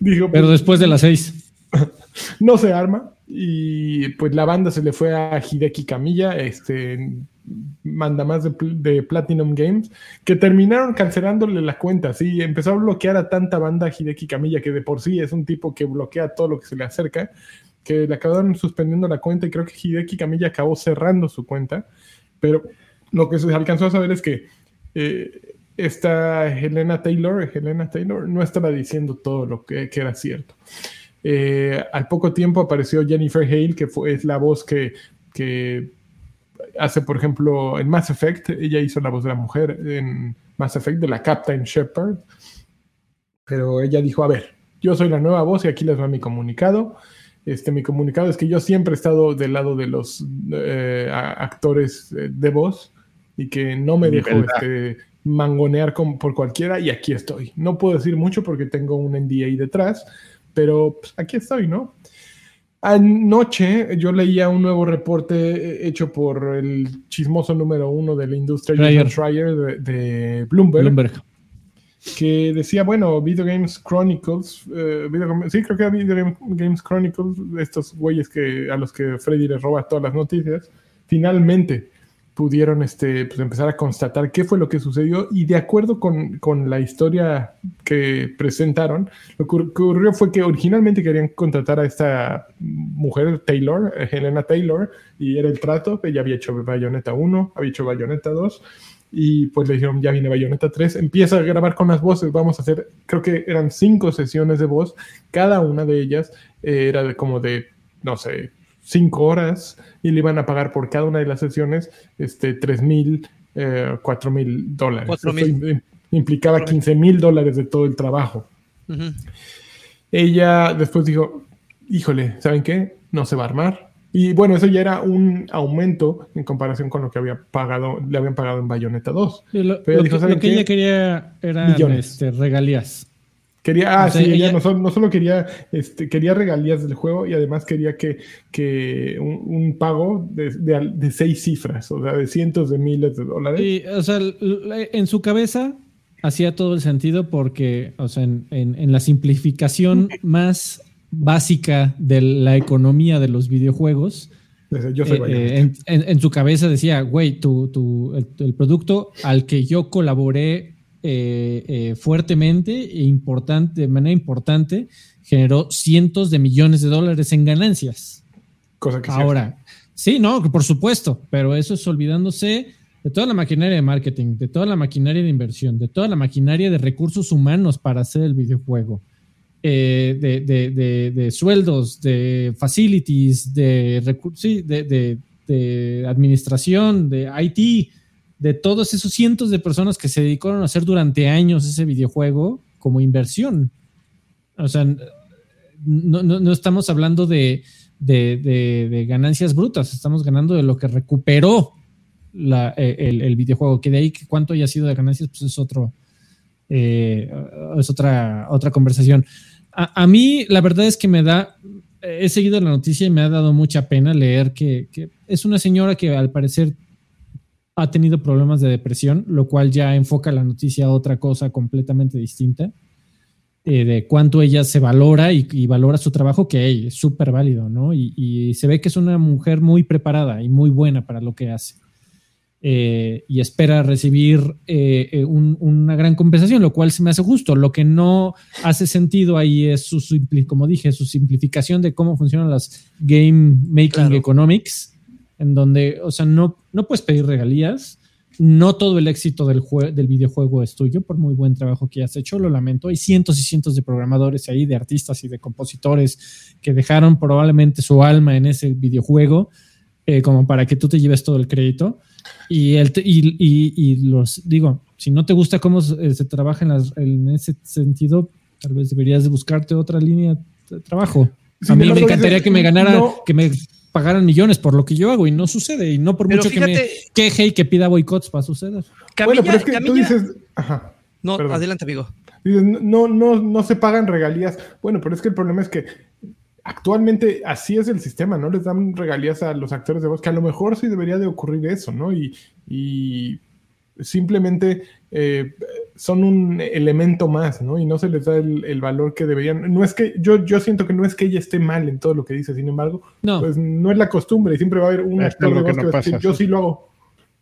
dijo, pero pues, después de las seis. no se arma. Y pues la banda se le fue a Hideki Camilla, este manda más de, Platinum Games, que terminaron cancelándole la cuenta. Sí, empezó a bloquear a tanta banda Hideki Camilla, que de por sí es un tipo que bloquea todo lo que se le acerca que le acabaron suspendiendo la cuenta y creo que Hideki Camilla acabó cerrando su cuenta. Pero lo que se alcanzó a saber es que eh, esta Helena Taylor, Helena Taylor no estaba diciendo todo lo que, era cierto. Eh, al poco tiempo apareció Jennifer Hale, que fue, es la voz que, que hace, por ejemplo, en Mass Effect. Ella hizo la voz de la mujer en Mass Effect, de la Captain Shepard. Pero ella dijo, a ver, yo soy la nueva voz y aquí les va mi comunicado. Este, mi comunicado es que yo siempre he estado del lado de los eh, actores eh, de voz y que no me dejo este, mangonear por cualquiera y aquí estoy. No puedo decir mucho porque tengo un NDA detrás, pero pues, aquí estoy, ¿no? Anoche yo leía un nuevo reporte eh, hecho por el chismoso número uno de la industria, Schreier, de, de Bloomberg, Bloomberg que decía, bueno, Video Games Chronicles, eh, sí, creo que era Video Games Chronicles, estos güeyes que, a los que Freddy les roba todas las noticias, finalmente pudieron este, pues, empezar a constatar qué fue lo que sucedió. Y de acuerdo con, con la historia que presentaron, lo que ocurrió fue que originalmente querían contratar a esta mujer, Taylor, Helena Taylor, y era el trato, ella había hecho Bayonetta 1, había hecho Bayonetta 2, y pues le dijeron, ya viene Bayonetta 3, empieza a grabar con las voces, vamos a hacer, creo que eran cinco sesiones de voz, cada una de ellas eh, era de como de, no sé, cinco horas y le iban a pagar por cada una de las sesiones este, 3 mil, eh, 4 mil dólares. implicaba 15 mil dólares de todo el trabajo. Ella después dijo, híjole, ¿saben qué? No se va a armar y bueno, eso ya era un aumento en comparación con lo que había pagado, le habían pagado en Bayonetta 2. lo, Pero dijo, que, lo que ella quería eran este, regalías. Quería, ah, sí, ella, no, solo, quería, este, quería regalías del juego y además quería que, que un, pago de, de, seis cifras, o sea, de cientos de miles de dólares. Y, o sea, en su cabeza hacía todo el sentido porque, o sea, en, en la simplificación más básica de la economía de los videojuegos. Yo soy eh, eh, en, su cabeza decía, güey, tu, el, producto al que yo colaboré eh, fuertemente e importante, de manera importante, generó cientos de millones de dólares en ganancias. Cosa que Ahora, Sí, no, por supuesto, pero eso es olvidándose de toda la maquinaria de marketing, de toda la maquinaria de inversión, de toda la maquinaria de recursos humanos para hacer el videojuego, eh, de, sueldos, de facilities, de, sí, de, administración, de IT, de todos esos cientos de personas que se dedicaron a hacer durante años ese videojuego como inversión. O sea, no, estamos hablando de, ganancias brutas, estamos ganando de lo que recuperó eh, el, videojuego, que de ahí cuánto haya sido de ganancias, pues es otro, eh, es otra, otra conversación. A, mí, la verdad es que me da, he seguido la noticia y me ha dado mucha pena leer que, es una señora que al parecer ha tenido problemas de depresión, lo cual ya enfoca la noticia a otra cosa completamente distinta. Eh, de cuánto ella se valora y, valora su trabajo, que es súper válido, ¿no? y, se ve que es una mujer muy preparada y muy buena para lo que hace. Eh, y espera recibir eh, una gran compensación, lo cual se me hace justo. Lo que no hace sentido ahí es su, como dije, su simplificación de cómo funcionan las game making economics, en donde, o sea, no, no puedes pedir regalías. No todo el éxito del, del videojuego es tuyo, por muy buen trabajo que hayas hecho, lo lamento. Hay cientos y cientos de programadores ahí, de artistas y de compositores que dejaron probablemente su alma en ese videojuego, como para que tú te lleves todo el crédito. Y, el, y, los digo, si no te gusta cómo se, eh, trabaja en, ese sentido, tal vez deberías de buscarte otra línea de trabajo. a mí me encantaría que me ganara, que me pagaran millones por lo que yo hago y no sucede. Y no por mucho que me queje y que pida boicots para suceder. bueno, pero es que tú dices. Ajá, no, adelante, amigo. no, no, no se pagan regalías. Bueno, pero es que el problema es que actualmente así es el sistema, ¿no? Les dan regalías a los actores de voz, que a lo mejor sí debería de ocurrir eso, ¿no? Y, simplemente eh, son un elemento más, ¿no? Y no se les da el, valor que deberían. No es que, yo, yo siento que no es que ella esté mal en todo lo que dice, sin embargo, no. pues no es la costumbre y siempre va a haber un actor de voz que, va a decir, yo sí lo hago,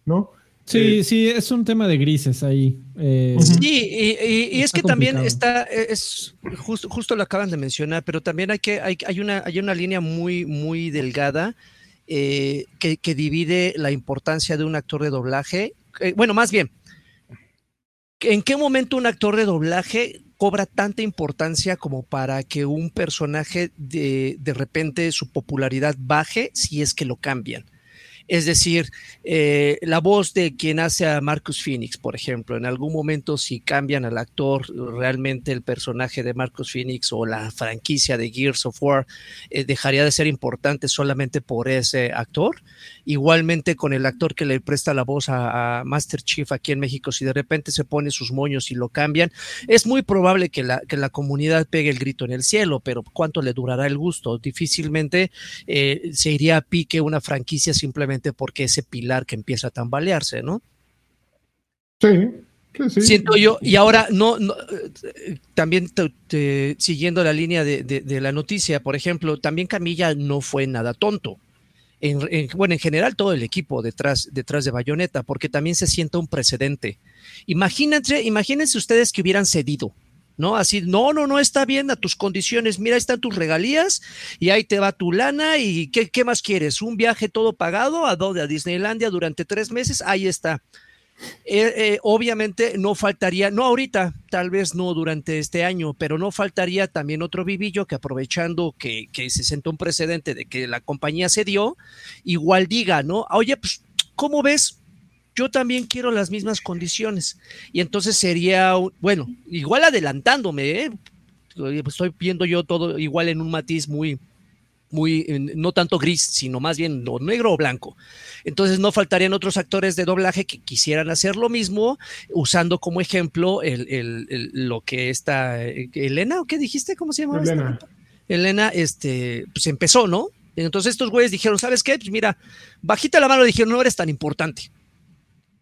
¿no? Sí, eh, sí, es un tema de grises ahí. Eh, sí, y, es que también está, es justo, justo lo acaban de mencionar, pero también hay que, hay, hay una, hay una línea muy, muy delgada eh, que, que, divide la importancia de un actor de doblaje. bueno, más bien, ¿en qué momento un actor de doblaje cobra tanta importancia como para que un personaje de, de repente su popularidad baje si es que lo cambian? Es decir, eh, la voz de quien hace a Marcus Phoenix, por ejemplo, en algún momento si cambian al actor, realmente el personaje de Marcus Phoenix o la franquicia de Gears of War eh, dejaría de ser importante solamente por ese actor. Igualmente con el actor que le presta la voz a, Master Chief aquí en México, si de repente se pone sus moños y lo cambian, es muy probable que la, que la comunidad pegue el grito en el cielo, pero ¿cuánto le durará el gusto? Difícilmente eh, se iría a pique una franquicia simplemente porque ese pilar que empieza a tambalearse, ¿no? Sí. Sí, Siento yo, y ahora no, también siguiendo la línea de, la noticia, por ejemplo, también Camilla no fue nada tonto. En, bueno, en general todo el equipo detrás, detrás de Bayonetta, porque también se sienta un precedente. Imagínense, imagínense ustedes que hubieran cedido ¿no? Así, no, no, no está bien a tus condiciones, mira, ahí están tus regalías y ahí te va tu lana y ¿qué, qué más quieres? ¿Un viaje todo pagado a dónde? A Disneylandia durante tres meses, ahí está. Eh, eh, obviamente no faltaría, no ahorita, tal vez no durante este año, pero no faltaría también otro vivillo que aprovechando que, que se sentó un precedente de que la compañía se dio, igual diga, ¿no? Oye, pues, ¿cómo ves? Yo también quiero las mismas condiciones. Y entonces sería, bueno, igual adelantándome, ¿eh? estoy viendo yo todo igual en un matiz muy, muy, no tanto gris, sino más bien negro o blanco. Entonces no faltarían otros actores de doblaje que quisieran hacer lo mismo, usando como ejemplo el, lo que está, Elena, ¿o qué dijiste? ¿Cómo se llama? Elena. Elena, este, pues empezó, ¿no? Entonces estos güeyes dijeron, ¿sabes qué? Pues mira, bajita la mano, dijeron, no eres tan importante.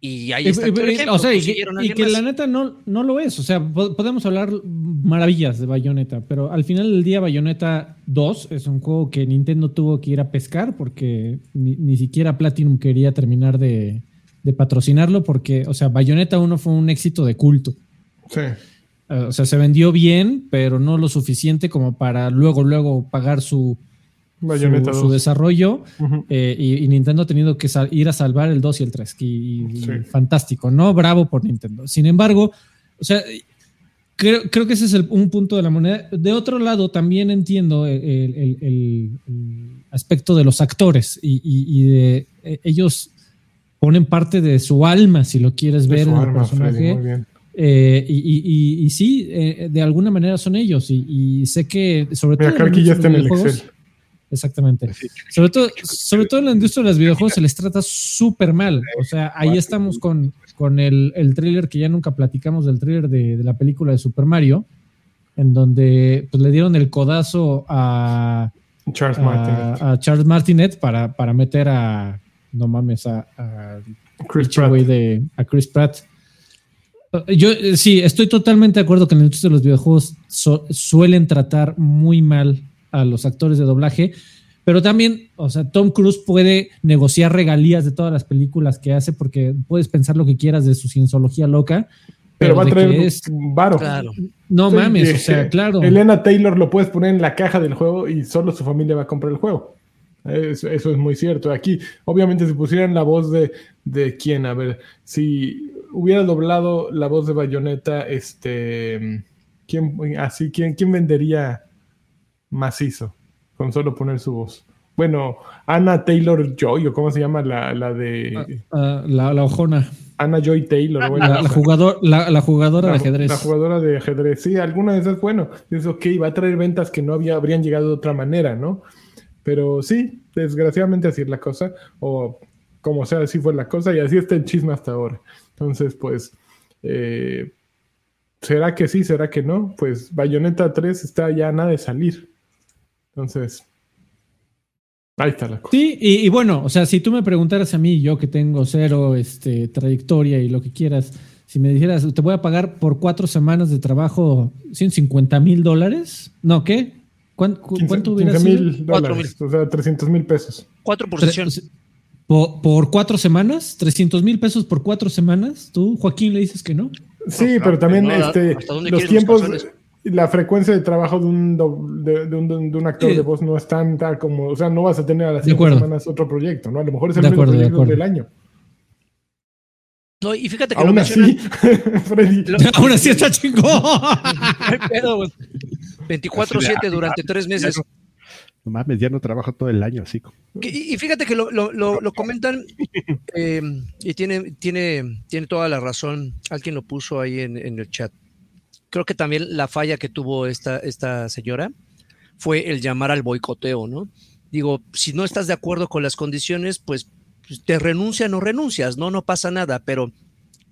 Y ahí está. o sea, y, que, la neta no, no lo es. O sea, podemos hablar maravillas de Bayonetta, pero al final del día Bayonetta 2 es un juego que Nintendo tuvo que ir a pescar porque ni, siquiera Platinum quería terminar de, patrocinarlo porque, o sea, Bayonetta 1 fue un éxito de culto. Sí. Eh, o sea, se vendió bien, pero no lo suficiente como para luego, luego pagar su su, desarrollo eh, y, Nintendo ha tenido que ir a salvar el 2 y el 3. Y, fantástico, ¿no? Bravo por Nintendo. Sin embargo, o sea, creo, que ese es un punto de la moneda. De otro lado, también entiendo el, aspecto de los actores y, de e, ellos ponen parte de su alma, si lo quieres ver en el personaje. Eh, y, sí, eh, de alguna manera son ellos. Y, sé que, sobre todo. aquí ya está en el Excel. Exactamente. Sobre todo, sobre todo en la industria de los videojuegos se les trata súper mal. O sea, ahí estamos con, con el, el tráiler que ya nunca platicamos del tráiler de, la película de Super Mario, en donde pues, le dieron el codazo a Charles Martinet, a Charles Martinet para, para meter a, no mames, a, Chris, Pratt. De, a Chris Pratt. Yo eh, sí, estoy totalmente de acuerdo que en la industria de los videojuegos suelen tratar muy mal a los actores de doblaje, pero también, o sea, Tom Cruise puede negociar regalías de todas las películas que hace porque puedes pensar lo que quieras de su cienciología loca. Pero, va a traer es, varo. No mames, o sea, claro. Elena Taylor lo puedes poner en la caja del juego y solo su familia va a comprar el juego. Eso, es muy cierto. Aquí, obviamente, si pusieran la voz de, de quién, a ver, si hubiera doblado la voz de Bayonetta, este, ¿quién, así, ¿quién, quién vendería macizo con solo poner su voz? Bueno, Anna Taylor Joy, o cómo se llama la, la de. Ah, ah, la, la, ojona. Anna Joy Taylor. la, jugador, la, jugadora de ajedrez. La jugadora de ajedrez. Sí, alguna de esas, bueno, es ok, va a traer ventas que no había, habrían llegado de otra manera, ¿no? Pero sí, desgraciadamente así es la cosa, o como sea, así fue la cosa, y así está el chisme hasta ahora. Entonces, pues, eh, ¿será que sí? ¿Será que no? Pues Bayonetta 3 está ya nada de salir. Entonces, ahí está la cosa. Sí, y, bueno, o sea, si tú me preguntaras a mí, yo que tengo cero este, trayectoria y lo que quieras, si me dijeras, te voy a pagar por cuatro semanas de trabajo 150 mil dólares, ¿no? ¿Qué? ¿Cuánto, 15, hubiera mil dólares, o sea, 300 mil pesos. Cuatro por sesión. Por, cuatro semanas, 300 mil pesos por cuatro semanas. ¿Tú, Joaquín, le dices que no? Sí, pero también este, los tiempos, la frecuencia de trabajo de un, de, un, de un actor de voz no es tanta como, o sea, no vas a tener a las cinco semanas otro proyecto, ¿no? A lo mejor es el mismo proyecto del año. No, y fíjate que aún lo así, Freddy. Aún así está chingón. 24-7 durante tres meses. No mames, ya no trabajo todo el año así. Y, fíjate que lo, lo, comentan eh, y tiene, tiene, tiene toda la razón. Alguien lo puso ahí en, en, el chat. Creo que también la falla que tuvo esta, esta señora fue el llamar al boicoteo, ¿no? Digo, si no estás de acuerdo con las condiciones, pues, pues te renuncian o renuncias, ¿no? No pasa nada, pero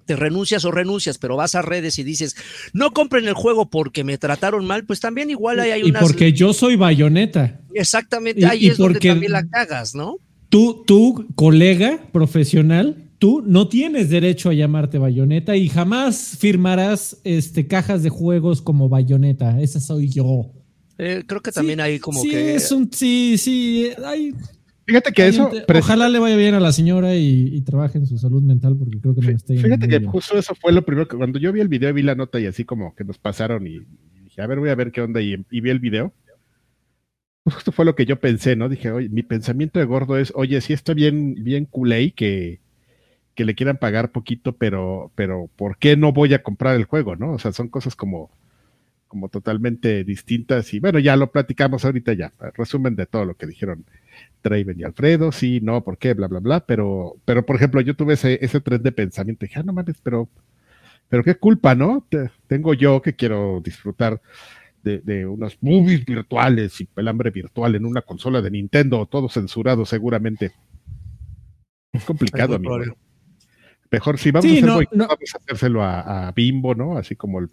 te renuncias o renuncias, pero vas a redes y dices, no compren el juego porque me trataron mal, pues también igual hay, hay unas... Y porque yo soy bayoneta. Exactamente, ahí es donde también la cagas, ¿no? Tú, tú, colega profesional, tú no tienes derecho a llamarte bayoneta y jamás firmarás este, cajas de juegos como bayoneta. Esa soy yo. Eh, creo que también hay como que. Es un, sí, sí. Hay, Fíjate que eso. Ojalá le vaya bien a la señora y, trabaje en su salud mental porque creo que no está Fíjate que justo eso fue lo primero que cuando yo vi el video, vi la nota y así como que nos pasaron y, dije, a ver, voy a ver qué onda y, vi el video. Justo fue lo que yo pensé, ¿no? Dije, oye, mi pensamiento de gordo es, oye, sí está bien, bien culé que, que le quieran pagar poquito, pero, pero ¿por qué no voy a comprar el juego, no? O sea, son cosas como, como totalmente distintas y bueno, ya lo platicamos ahorita ya, resumen de todo lo que dijeron Draven y Alfredo, sí, no, ¿por qué? Bla, bla, bla. Pero, pero por ejemplo, yo tuve ese, ese tren de pensamiento. Dije, ah, no mames, pero, pero qué culpa, ¿no? tengo yo que quiero disfrutar de, de, unos movies virtuales y pelambre virtual en una consola de Nintendo, todo censurado seguramente. Es complicado, amigo. Mejor si vamos a hacer vamos a hacérselo a, a, Bimbo, ¿no? Así como el.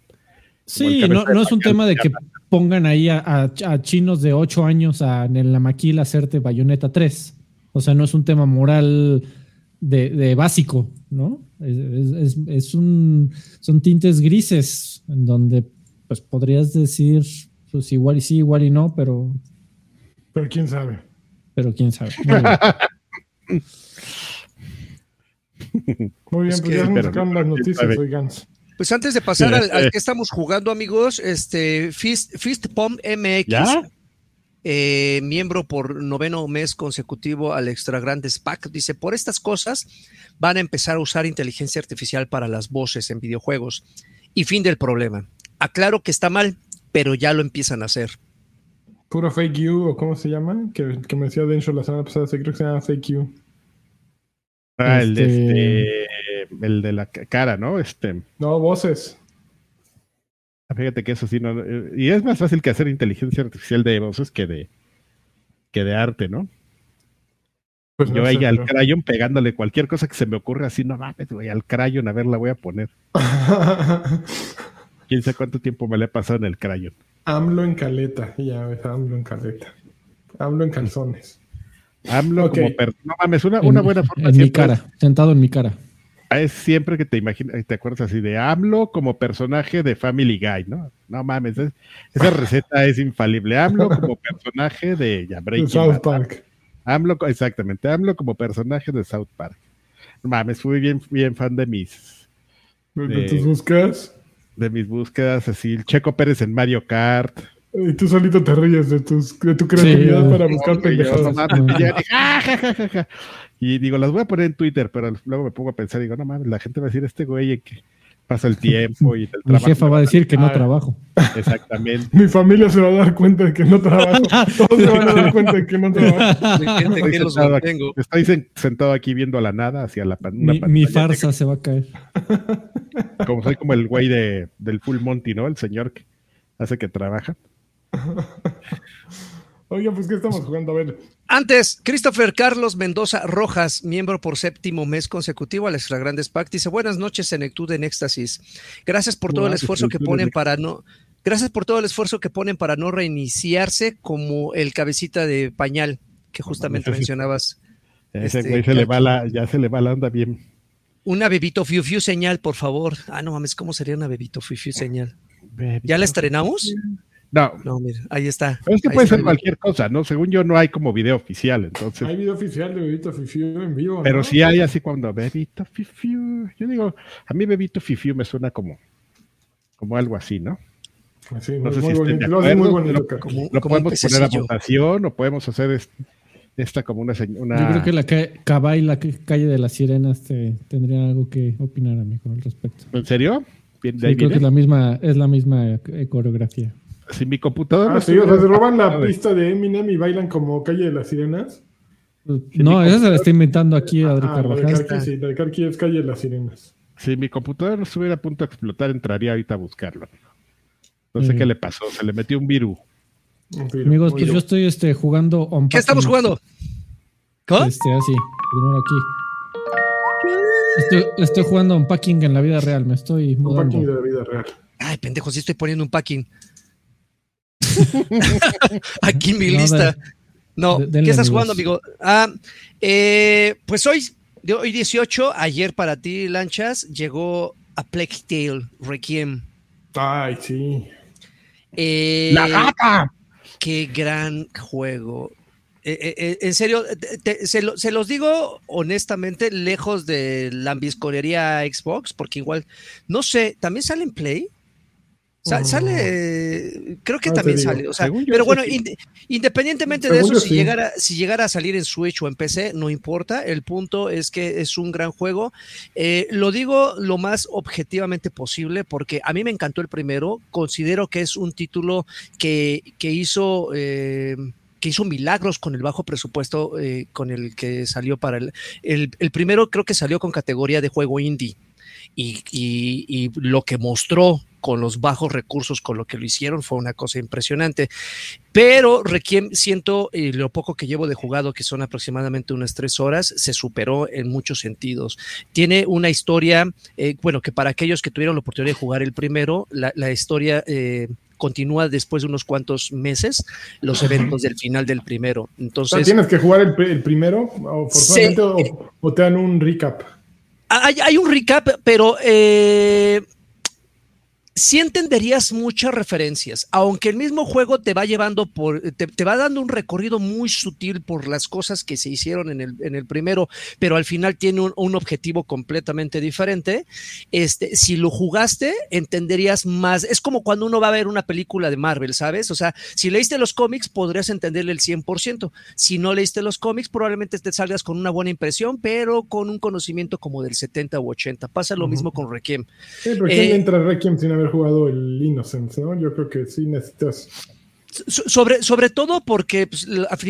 sí, no, no es un tema de que pongan ahí a, chinos de 8 años en la maquila hacerte bayoneta 3. O sea, no es un tema moral de, básico, ¿no? Es, un, son tintes grises en donde pues podrías decir, pues igual y sí, igual y no, pero... Pero quién sabe. Pero quién sabe. Muy bien, pues ya nos las noticias, oigan. Pues antes de pasar al, que estamos jugando, amigos, este Fist, Fist Pom MX. eh, miembro por noveno mes consecutivo al Extra Grandes Pack, dice, por estas cosas van a empezar a usar inteligencia artificial para las voces en videojuegos. Y fin del problema. Aclaro que está mal, pero ya lo empiezan a hacer. Puro fake you, o cómo se llama, que, que me decía Dencho la semana pasada, creo que se llama fake you. Ah, el, de este, este el de la cara, ¿no? Este. No, voces. Ah, fíjate que eso sí no. Y es más fácil que hacer inteligencia artificial de voces que de que de arte, ¿no? Pues Yo ahí al crayon pegándole cualquier cosa que se me ocurra así, no mames, güey, al crayon, a ver, la voy a poner. Quién sabe cuánto tiempo me le he pasado en el crayon. AMLO en caleta, ya ves, AMLO en caleta. AMLO en calzones. AMLO como No mames, una, una buena forma. En mi cara, sentado en mi cara. Es siempre que te imaginas, te acuerdas así de AMLO como personaje de Family Guy, ¿no? No mames, esa receta es infalible. AMLO como personaje de ya, South Park. AMLO, exactamente, AMLO como personaje de South Park. No mames, fui bien, bien fan de mis. ¿De, tus búsquedas? De mis búsquedas, así, Checo Pérez en Mario Kart. Y tú solito te ríes de, tus, de tu creatividad para buscar pendejadas. y digo, las voy a poner en Twitter, pero luego me pongo a pensar, digo, no mames, la gente va a decir, este güey que pasa el tiempo y el trabajo. Mi jefa va a decir que no ah, trabajo. Exactamente. Mi familia se va a dar cuenta de que no trabajo. Todos se van a dar cuenta de que no trabajo. Estoy, sentado aquí, estoy sentado aquí viendo a la nada hacia la mi, mi, farsa se va a caer. Como soy como el güey de, del Full Monty, ¿no? El señor que hace que trabaja. Oigan, pues, ¿qué estamos jugando? A ver. Antes, Christopher Carlos Mendoza Rojas, miembro por séptimo mes consecutivo al Extra Grandes Pact, dice: Buenas noches, Senectud en Éxtasis. Gracias por todo el esfuerzo que ponen para no. Gracias por todo el esfuerzo que ponen para no reiniciarse como el cabecita de pañal que justamente mencionabas. Ese este, güey se le va la, ya se le va la onda bien. Una bebito fiu fiu señal, por favor. Ah, no mames, ¿cómo sería una bebito fiu fiu señal? ¿Ya la estrenamos? No. No, mira, ahí está. es que puede ser cualquier cosa, ¿no? Según yo, no hay como video oficial, entonces. Hay video oficial de Bebito Fifiu en vivo. Pero sí hay así cuando Bebito Fifiu. Yo digo, a mí Bebito Fifiu me suena como, como algo así, ¿no? Sí, no sé si bonito, lo, muy bonito, lo, podemos poner a votación o podemos hacer esta como una, una... Yo creo que la calle, y la calle de las sirenas te, tendrían algo que opinar, amigo, al respecto. ¿En serio? sí, creo que es la misma, es la misma eh, coreografía. Si mi computadora. Ah, sí, o sea, se roban la pista de Eminem y bailan como Calle de las Sirenas. no, esa se la está inventando aquí Adri ah, Carvajal. sí, la de Carqui es Calle de las Sirenas. Si mi computadora estuviera a punto de explotar, entraría ahorita a buscarlo. No sé qué le pasó, se le metió un virus. Amigos, pues yo estoy este, jugando. ¿Qué estamos jugando? ¿Cómo? Este, así, primero aquí. Estoy, estoy jugando unpacking en la vida real, me estoy mudando. Unpacking de la vida real. Ay, pendejo, sí estoy poniendo un packing. Aquí mi lista. no, ¿qué estás jugando, amigo? Ah, eh, pues hoy, hoy 18, ayer para ti, Lanchas, llegó a Plague Tale Requiem. Ay, sí. Eh, ¡La gata! Qué gran juego. Eh, en serio, se, se, los digo honestamente, lejos de la ambisconería Xbox, porque igual, no sé, ¿también sale en Play? Sale, creo que también sale, pero bueno, independientemente de eso, si, llegara, si llegara a salir en Switch o en PC, no importa, el punto es que es un gran juego. Eh, lo digo lo más objetivamente posible porque a mí me encantó el primero, considero que es un título que, que hizo... Eh, que hizo milagros con el bajo presupuesto eh, con el que salió para el, el, el primero creo que salió con categoría de juego indie y, y, lo que mostró con los bajos recursos, con lo que lo hicieron, fue una cosa impresionante. Pero Requiem, siento, y lo poco que llevo de jugado, que son aproximadamente unas tres horas, se superó en muchos sentidos. Tiene una historia, eh, bueno, que para aquellos que tuvieron la oportunidad de jugar el primero, la, historia... Eh, continúa después de unos cuantos meses los eventos del final del primero. Entonces, ¿Tienes que jugar el, primero o, o, te dan un recap? Hay, hay un recap, pero eh, sí entenderías muchas referencias, aunque el mismo juego te va llevando por, te, va dando un recorrido muy sutil por las cosas que se hicieron en el, en el primero, pero al final tiene un, objetivo completamente diferente. Este, si lo jugaste, entenderías más. Es como cuando uno va a ver una película de Marvel, ¿sabes? O sea, si leíste los cómics, podrías entenderle el 100%. Si no leíste los cómics, probablemente te salgas con una buena impresión, pero con un conocimiento como del 70 u 80. Pasa lo mismo con Requiem. Sí, pero ¿quién eh, entra Requiem sin haber jugado el Innocence, ¿no? Yo creo que sí necesitas sobre, sobre todo porque pues,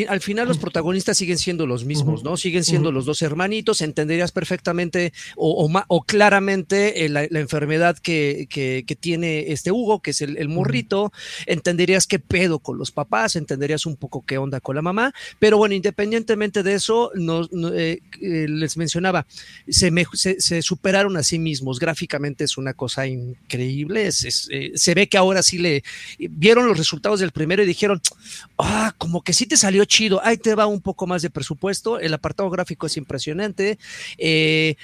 al, final los protagonistas siguen siendo los mismos, ¿no? Siguen siendo los dos hermanitos, entenderías perfectamente o, o, claramente eh, la, enfermedad que, que, tiene este Hugo, que es el, morrito, entenderías qué pedo con los papás, entenderías un poco qué onda con la mamá, pero bueno, independientemente de eso, no, eh, eh, les mencionaba, se, se, superaron a sí mismos, gráficamente es una cosa increíble, se ve que ahora sí le vieron los resultados del primer y dijeron, ah, como que sí te salió chido, ahí te va un poco más de presupuesto, el apartado gráfico es impresionante. Eh,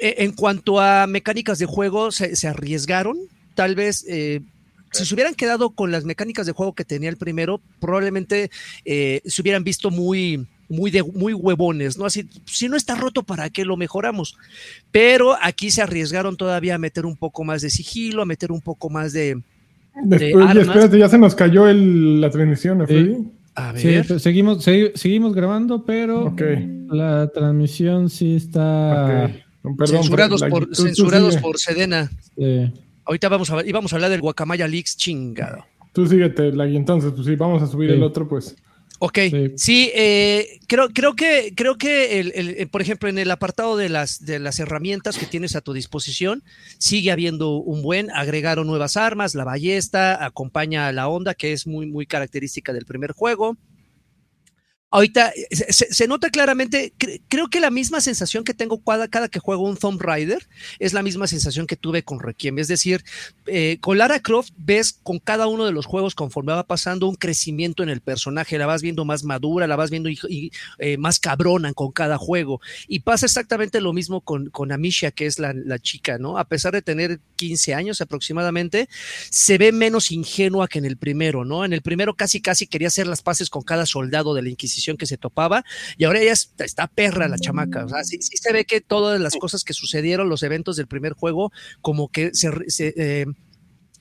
e, en cuanto a mecánicas de juego, se, arriesgaron, tal vez... Eh, si se hubieran quedado con las mecánicas de juego que tenía el primero, probablemente eh, se hubieran visto muy, muy, de, muy huevones, ¿no? Así, si no está roto, ¿para qué lo mejoramos? Pero aquí se arriesgaron todavía a meter un poco más de sigilo, a meter un poco más de, Después, espérate, ya se nos cayó la transmisión, Sí, pues, seguimos, seguimos grabando, pero la transmisión sí está. censurados, por, censurados por Sedena. Ahorita vamos a, íbamos a hablar del Guacamaya Leaks chingado. Tú síguete, y entonces, pues sí, vamos a subir el otro, pues. Ok, sí, eh, creo, creo que, creo que el, eh, por ejemplo, en el apartado de las, de las herramientas que tienes a tu disposición, sigue habiendo un buen, agregaron nuevas armas, la ballesta, acompaña a la onda, que es muy, muy característica del primer juego. Ahorita se, nota claramente, creo que la misma sensación que tengo cada, cada, que juego un Tomb Raider es la misma sensación que tuve con Requiem. Es decir, eh, con Lara Croft ves con cada uno de los juegos conforme va pasando un crecimiento en el personaje, la vas viendo más madura, la vas viendo eh, más cabrona con cada juego. Y pasa exactamente lo mismo con, con Amisha, que es la, la chica, ¿no? A pesar de tener 15 años aproximadamente, se ve menos ingenua que en el primero, ¿no? En el primero casi casi quería hacer las paces con cada soldado de la Inquisición que se topaba y ahora ella está, perra la chamaca. O sea, sí, se ve que todas las cosas que sucedieron, los eventos del primer juego, como que se, eh,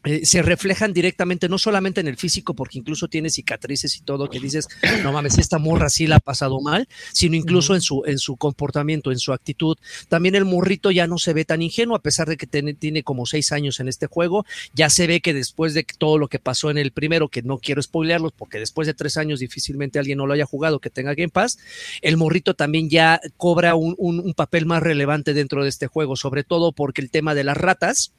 eh, se reflejan directamente, no solamente en el físico, porque incluso tiene cicatrices y todo, que dices, no mames, esta morra sí la ha pasado mal, sino incluso en, su, en su comportamiento, en su actitud. También el morrito ya no se ve tan ingenuo, a pesar de que tiene, tiene como seis años en este juego, ya se ve que después de todo lo que pasó en el primero, que no quiero spoilearlos, porque después de tres años difícilmente alguien no lo haya jugado que tenga Game Pass, el morrito también ya cobra un, un papel más relevante dentro de este juego, sobre todo porque el tema de las ratas,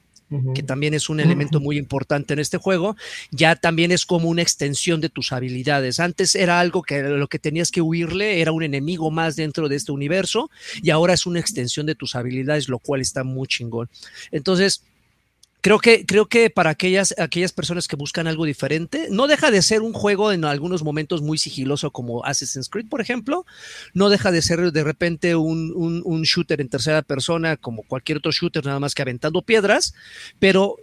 que también es un elemento muy importante en este juego, ya también es como una extensión de tus habilidades. Antes era algo que lo que tenías que huirle, era un enemigo más dentro de este universo, y ahora es una extensión de tus habilidades, lo cual está muy chingón. Entonces, Creo que, creo que para aquellas, aquellas personas que buscan algo diferente, no deja de ser un juego en algunos momentos muy sigiloso como Assassin's Creed, por ejemplo. No deja de ser de repente un, un, shooter en tercera persona como cualquier otro shooter, nada más que aventando piedras. Pero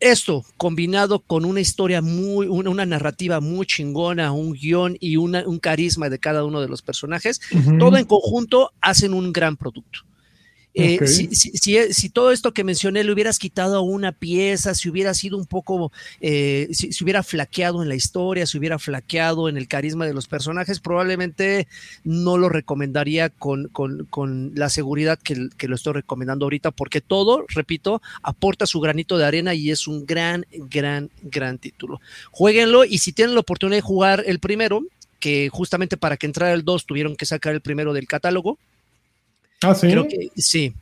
esto combinado con una historia muy, una, narrativa muy chingona, un guion y una, un carisma de cada uno de los personajes, todo en conjunto hacen un gran producto. Eh, si, todo esto que mencioné le hubieras quitado una pieza, si hubiera sido un poco, eh, si, hubiera flaqueado en la historia, si hubiera flaqueado en el carisma de los personajes, probablemente no lo recomendaría con, la seguridad que, lo estoy recomendando ahorita, porque todo, repito, aporta su granito de arena y es un gran, gran, gran título. Jueguenlo y si tienen la oportunidad de jugar el primero, que justamente para que entrara el 2 tuvieron que sacar el primero del catálogo, Ah, sí. Creo que sí.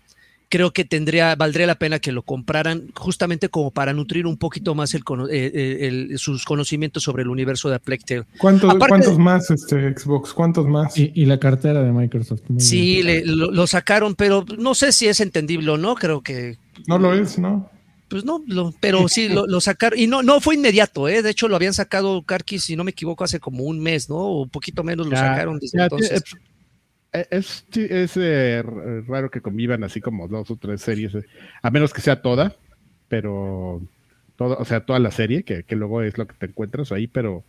Creo que tendría, valdría la pena que lo compraran justamente como para nutrir un poquito más el, eh, eh, sus conocimientos sobre el universo de Aplectel. ¿Cuántos, ¿cuántos más este Xbox? ¿Cuántos más? Y, la cartera de Microsoft. sí, lo, sacaron, pero no sé si es entendible o no, creo que... No lo es, ¿no? Pues no, pero sí lo, sacaron. Y no, no fue inmediato, ¿eh? De hecho, lo habían sacado Karki, si no me equivoco, hace como un mes, ¿no? O un poquito menos lo sacaron desde entonces. Eh, es, es eh, raro que convivan así como dos o tres series, eh, a menos que sea toda, pero todo, o sea, toda la serie, que, luego es lo que te encuentras ahí, pero...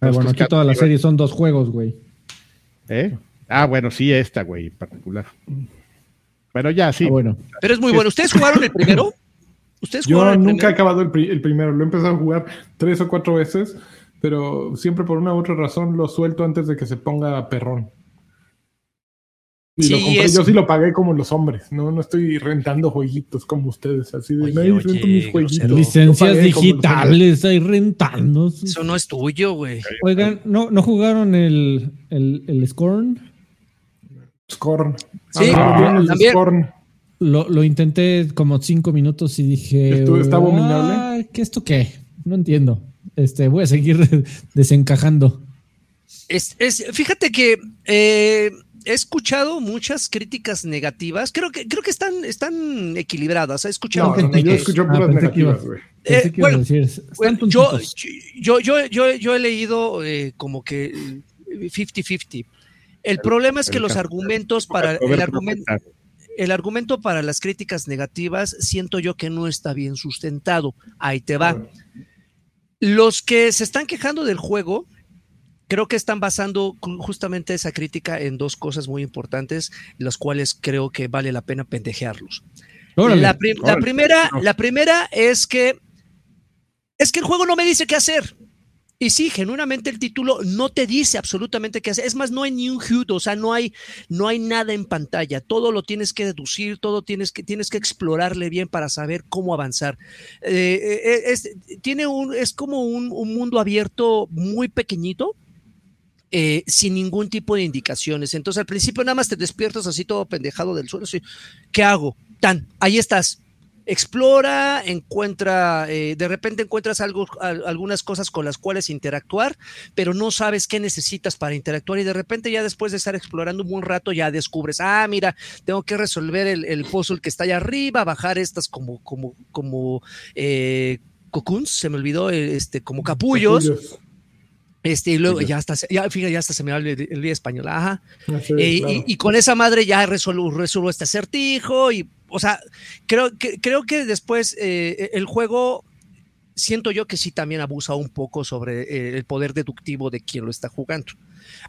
Ah, bueno, aquí toda la serie son dos juegos, güey. ¿Eh? Ah, bueno, sí, esta, güey, en particular. Bueno, ya, sí. Ah, bueno. Pero es muy bueno. ¿Ustedes jugaron el primero? ¿Ustedes Yo nunca he acabado el, primero. Lo he empezado a jugar tres o cuatro veces, pero siempre por una u otra razón lo suelto antes de que se ponga perrón. Y lo compré, yo sí lo pagué como los hombres, ¿no? No estoy rentando jueguitos como ustedes, así de, no, rento mis jueguitos. Licencias digitales, ahí rentando. Eso no es tuyo, güey. Oigan, ¿no, ¿no jugaron el, el, el Scorn? Scorn. Sí, ah, también. Scorn. Lo, lo, intenté como cinco minutos y dije... ¿Está abominable? ¿Qué esto qué? No entiendo. Este, voy a seguir desencajando. Es, es, fíjate que... Eh, he escuchado muchas críticas negativas. Creo que, creo que están, están equilibradas. He escuchado gente yo escucho puras ah, negativas, güey. Eh, bueno, yo, yo, yo, yo, yo, he leído eh, como que 50-50. El, problema es que los argumentos para el argumento, el argumento para las críticas negativas siento yo que no está bien sustentado. Ahí te va. Los que se están quejando del juego creo que están basando justamente esa crítica en dos cosas muy importantes, las cuales creo que vale la pena pendejearlos. la, primera, la primera es que es que el juego no me dice qué hacer. Y sí, genuinamente el título no te dice absolutamente qué hacer. Es más, no hay ni un HUD, o sea, no hay, no hay nada en pantalla. Todo lo tienes que deducir, todo tienes que, tienes que explorarle bien para saber cómo avanzar. Eh, eh, es, tiene un, es como un, un mundo abierto muy pequeñito, eh, sin ningún tipo de indicaciones. Entonces al principio nada más te despiertas así todo pendejado del suelo. ¿Qué hago? Tan, ahí estás. Explora, encuentra, eh, de repente encuentras algo, algunas cosas con las cuales interactuar, pero no sabes qué necesitas para interactuar y de repente ya después de estar explorando un buen rato ya descubres, ah, mira, tengo que resolver el, el que está allá arriba, bajar estas como, como, como, eh, cocoons, se me olvidó, este, como capullos este, y luego ya hasta, ya, fíjate, ya hasta se me habla el, día español, ajá. Eh, y, con esa madre ya resuelvo, este acertijo y, o sea, creo que, creo que después eh, el juego, siento yo que sí también abusa un poco sobre eh, el poder deductivo de quien lo está jugando.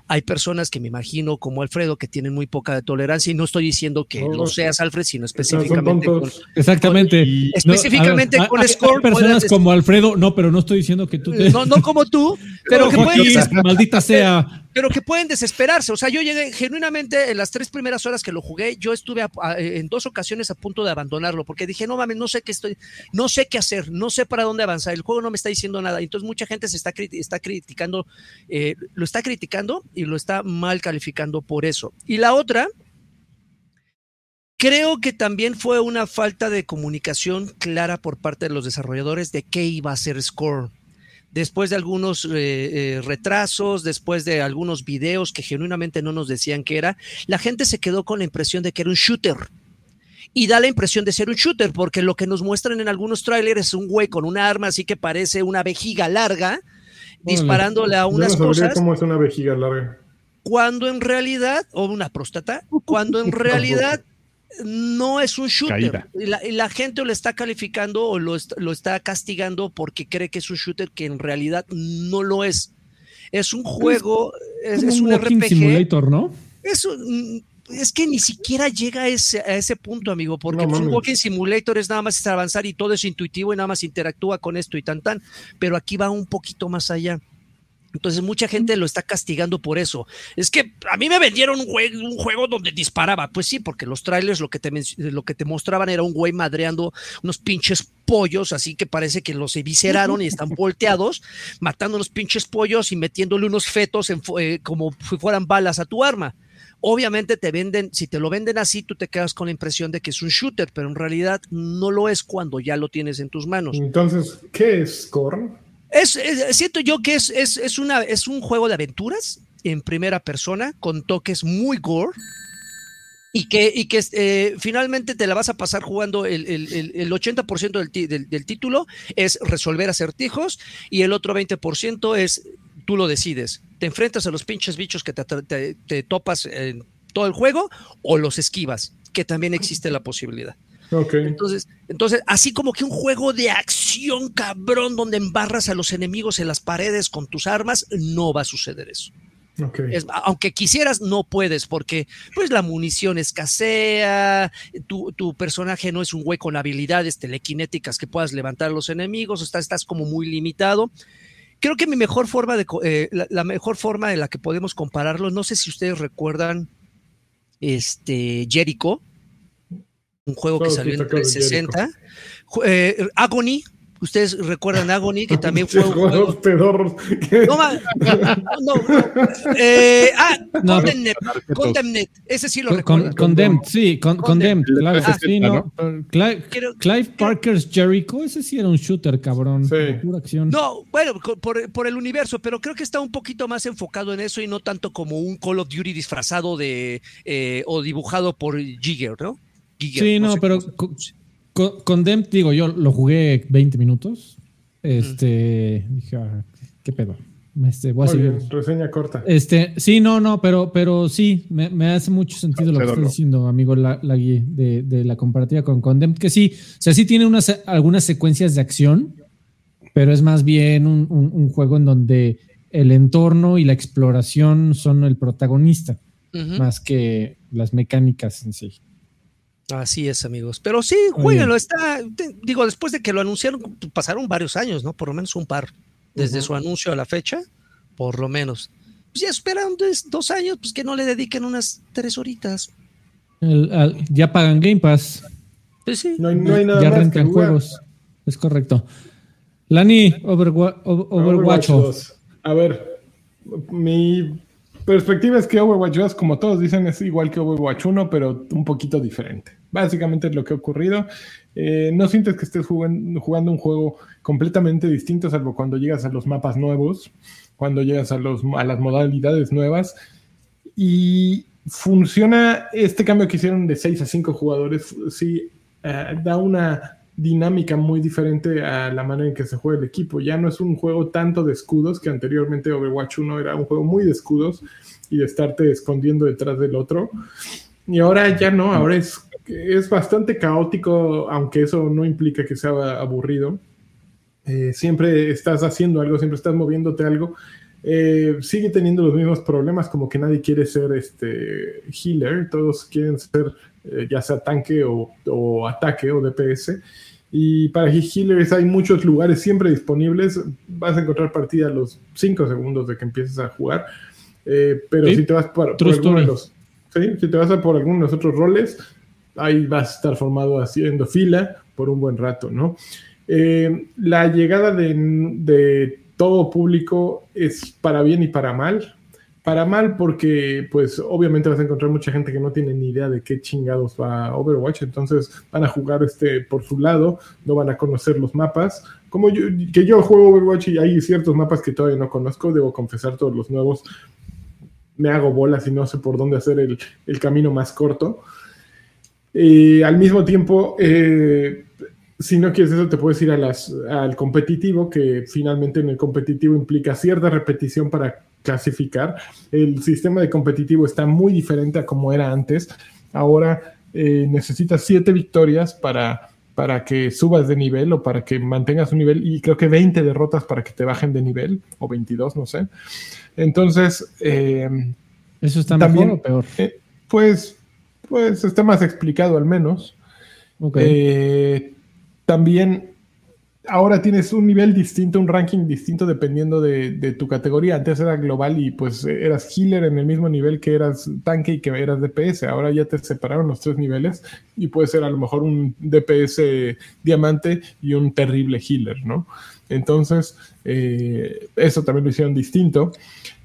Hay personas que me imagino, como Alfredo, que tienen muy poca tolerancia, y no estoy diciendo que lo seas, Alfred, sino específicamente con, Exactamente. específicamente con Score. personas como Alfredo, no, pero no estoy diciendo que tú. No, no como tú, pero que pueden, maldita sea. Pero que pueden desesperarse. O sea, yo llegué genuinamente en las tres primeras horas que lo jugué, yo estuve en dos ocasiones a punto de abandonarlo, porque dije, no mames, no sé qué estoy, no sé qué hacer, no sé para dónde avanzar. El juego no me está diciendo nada. Entonces, mucha gente se está, está criticando, eh, lo está criticando y lo está mal calificando por eso. Y la otra, creo que también fue una falta de comunicación clara por parte de los desarrolladores de qué iba a ser Score. Después de algunos eh, eh, retrasos, después de algunos videos que genuinamente no nos decían qué era, la gente se quedó con la impresión de que era un shooter y da la impresión de ser un shooter, porque lo que nos muestran en algunos trailers es un güey con un arma así que parece una vejiga larga, disparándole a unas no cosas. cómo es una vejiga larga. Cuando en realidad, o una próstata, cuando en realidad no es un shooter. Y la, gente lo está calificando o lo, lo, está castigando porque cree que es un shooter que en realidad no lo es. Es un juego, es, un, RPG. Simulator, ¿no? Es es que ni siquiera llega a ese, a ese punto, amigo, porque un walking simulator es nada más avanzar y todo es intuitivo y nada más interactúa con esto y tan tan, pero aquí va un poquito más allá. Entonces mucha gente lo está castigando por eso. Es que a mí me vendieron un, un juego donde disparaba. Pues sí, porque los trailers lo que, te, lo que te mostraban era un güey madreando unos pinches pollos, así que parece que los evisceraron y están volteados, matando unos pinches pollos y metiéndole unos fetos en, eh, como si fueran balas a tu arma. Obviamente te venden, si te lo venden así, tú te quedas con la impresión de que es un shooter, pero en realidad no lo es cuando ya lo tienes en tus manos. Entonces, ¿qué es Scorn? Es, siento yo que es, es, una, es un juego de aventuras en primera persona con toques muy gore y que, y que eh, finalmente te la vas a pasar jugando el, el, el 80% del, del, título es resolver acertijos y el otro 20% es tú lo decides. Te enfrentas a los pinches bichos que te, topas en todo el juego o los esquivas, que también existe la posibilidad. Entonces, entonces, así como que un juego de acción cabrón donde embarras a los enemigos en las paredes con tus armas, no va a suceder eso. aunque quisieras, no puedes, porque pues la munición escasea, tu, tu, personaje no es un güey con habilidades telequinéticas que puedas levantar a los enemigos, estás, estás como muy limitado. Creo que mi mejor forma de eh, la, mejor forma de la que podemos compararlo, no sé si ustedes recuerdan este Jericho, un juego que salió en 360. Eh, Agony, Ustedes recuerdan Agony, que también fue un juego. Pedorros. No, no, no. Eh, ah, Condemned. Condemned. Ese sí lo recuerdo. Condemned, sí, Condemned. Claro, sí, no. Clive, Clive, Parker's Jericho, ese sí era un shooter, cabrón. Sí. Pura acción. No, bueno, por, por, el universo, pero creo que está un poquito más enfocado en eso y no tanto como un Call of Duty disfrazado de eh, o dibujado por Jigger, ¿no? Sí, no, pero con, Dem, digo, yo lo jugué 20 minutos. Este, dije, ah, ¿qué pedo? Este, voy a seguir. reseña corta. Este, sí, no, no, pero, pero sí, me, hace mucho sentido lo que estás diciendo, amigo, la, la de, de, la comparativa con Condemned, que sí, o sea, sí tiene unas, algunas secuencias de acción, pero es más bien un, un, juego en donde el entorno y la exploración son el protagonista, más que las mecánicas en sí. Así es, amigos. Pero sí, jueguenlo. Está, digo, después de que lo anunciaron, pasaron varios años, ¿no? Por lo menos un par. Desde su anuncio a la fecha, por lo menos. Pues ya esperan dos, años, pues que no le dediquen unas tres horitas. ya pagan Game Pass. Pues sí. No hay, nada ya más rentan juegos. Es correcto. Lani, Overwatch. A ver, mi perspectiva es que Overwatch 2, como todos dicen, es igual que Overwatch 1, pero un poquito diferente. Básicamente es lo que ha ocurrido. Eh, no sientes que estés jugando, un juego completamente distinto, salvo cuando llegas a los mapas nuevos, cuando llegas a, las modalidades nuevas. Y funciona este cambio que hicieron de 6 a 5 jugadores, sí, eh, da una dinámica muy diferente a la manera en que se juega el equipo. Ya no es un juego tanto de escudos, que anteriormente Overwatch 1 era un juego muy de escudos y de estarte escondiendo detrás del otro. Y ahora ya no, ahora es es bastante caótico, aunque eso no implica que sea aburrido. Eh, siempre estás haciendo algo, siempre estás moviéndote algo. Eh, sigue teniendo los mismos problemas, como que nadie quiere ser este healer, todos quieren ser eh, ya sea tanque o, ataque o DPS. Y para healers hay muchos lugares siempre disponibles. Vas a encontrar partida a los 5 segundos de que empieces a jugar. pero si te vas por, por alguno de los, si te vas a por alguno de los otros roles, ahí vas a estar formado haciendo fila por un buen rato, ¿no? Eh, la llegada de, todo público es para bien y para mal. Para mal porque, pues, obviamente vas a encontrar mucha gente que no tiene ni idea de qué chingados va Overwatch, entonces van a jugar este por su lado, no van a conocer los mapas. Como yo, que yo juego Overwatch y hay ciertos mapas que todavía no conozco, debo confesar todos los nuevos, me hago bolas y no sé por dónde hacer el camino más corto. Y al mismo tiempo, eh, si no quieres eso, te puedes ir a las, al competitivo, que finalmente en el competitivo implica cierta repetición para clasificar. El sistema de competitivo está muy diferente a como era antes. Ahora eh, necesitas siete victorias para, para que subas de nivel o para que mantengas un nivel y creo que 20 derrotas para que te bajen de nivel o 22, no sé. Entonces... Eh, ¿Eso está también, mejor o peor? pues pues está más explicado al menos. Eh, también ahora tienes un nivel distinto, un ranking distinto dependiendo de, tu categoría. Antes era global y pues eras healer en el mismo nivel que eras tanque y que eras DPS. Ahora ya te separaron los tres niveles y puede ser a lo mejor un DPS diamante y un terrible healer, ¿no? Entonces, eh, eso también lo hicieron distinto.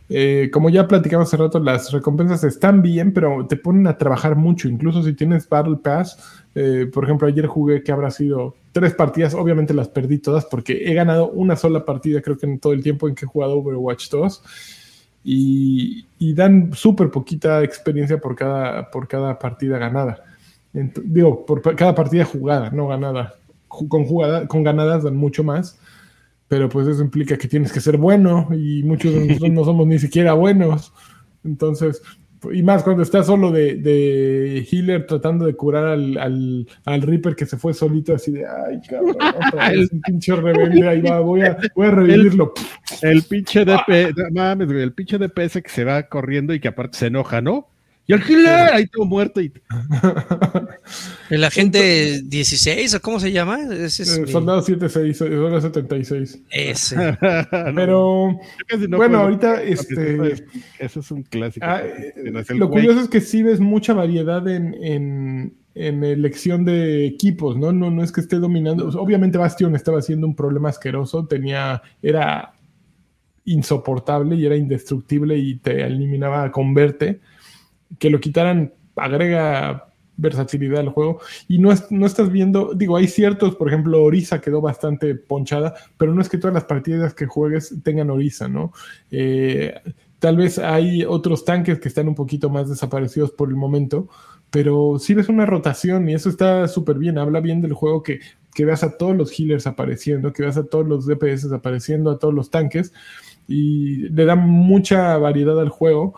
Eh, como ya platicamos hace rato, las recompensas están bien, pero te ponen a trabajar mucho. Incluso si tienes Battle Pass, eh, por ejemplo, ayer jugué que habrá sido tres partidas, obviamente las perdí todas porque he ganado una sola partida, creo que en todo el tiempo en que he jugado Overwatch 2. Y, dan súper poquita experiencia por cada, por cada partida ganada. digo, por cada partida jugada, no ganada. Con, jugada, con ganadas dan mucho más pero pues eso implica que tienes que ser bueno y muchos de nosotros no somos ni siquiera buenos. Entonces, y más cuando está solo de, de healer tratando de curar al, al, al, Reaper que se fue solito así de, ay, cabrón, otra vez un pinche rebelde, ahí va, voy a, voy a revivirlo. El, pinche DP, mames, el pinche DPS que se va corriendo y que aparte se enoja, ¿no? Y el killer ahí todo muerto. Y... El agente 16, ¿o cómo se llama? Ese es eh, Soldado 76, Soldado 76. Ese. Pero, bueno, ahorita, este... Eso es un clásico. Ah, eh, lo curioso es que sí ves mucha variedad en, en, en, elección de equipos, ¿no? ¿no? No es que esté dominando. Obviamente Bastion estaba siendo un problema asqueroso, tenía, era insoportable y era indestructible y te eliminaba con verte que lo quitaran agrega versatilidad al juego. Y no, no estás viendo, digo, hay ciertos, por ejemplo, Orisa quedó bastante ponchada, pero no es que todas las partidas que juegues tengan Orisa, ¿no? Eh, tal vez hay otros tanques que están un poquito más desaparecidos por el momento, pero sí ves una rotación y eso está súper bien, habla bien del juego que, que veas a todos los healers apareciendo, que veas a todos los DPS apareciendo, a todos los tanques y le da mucha variedad al juego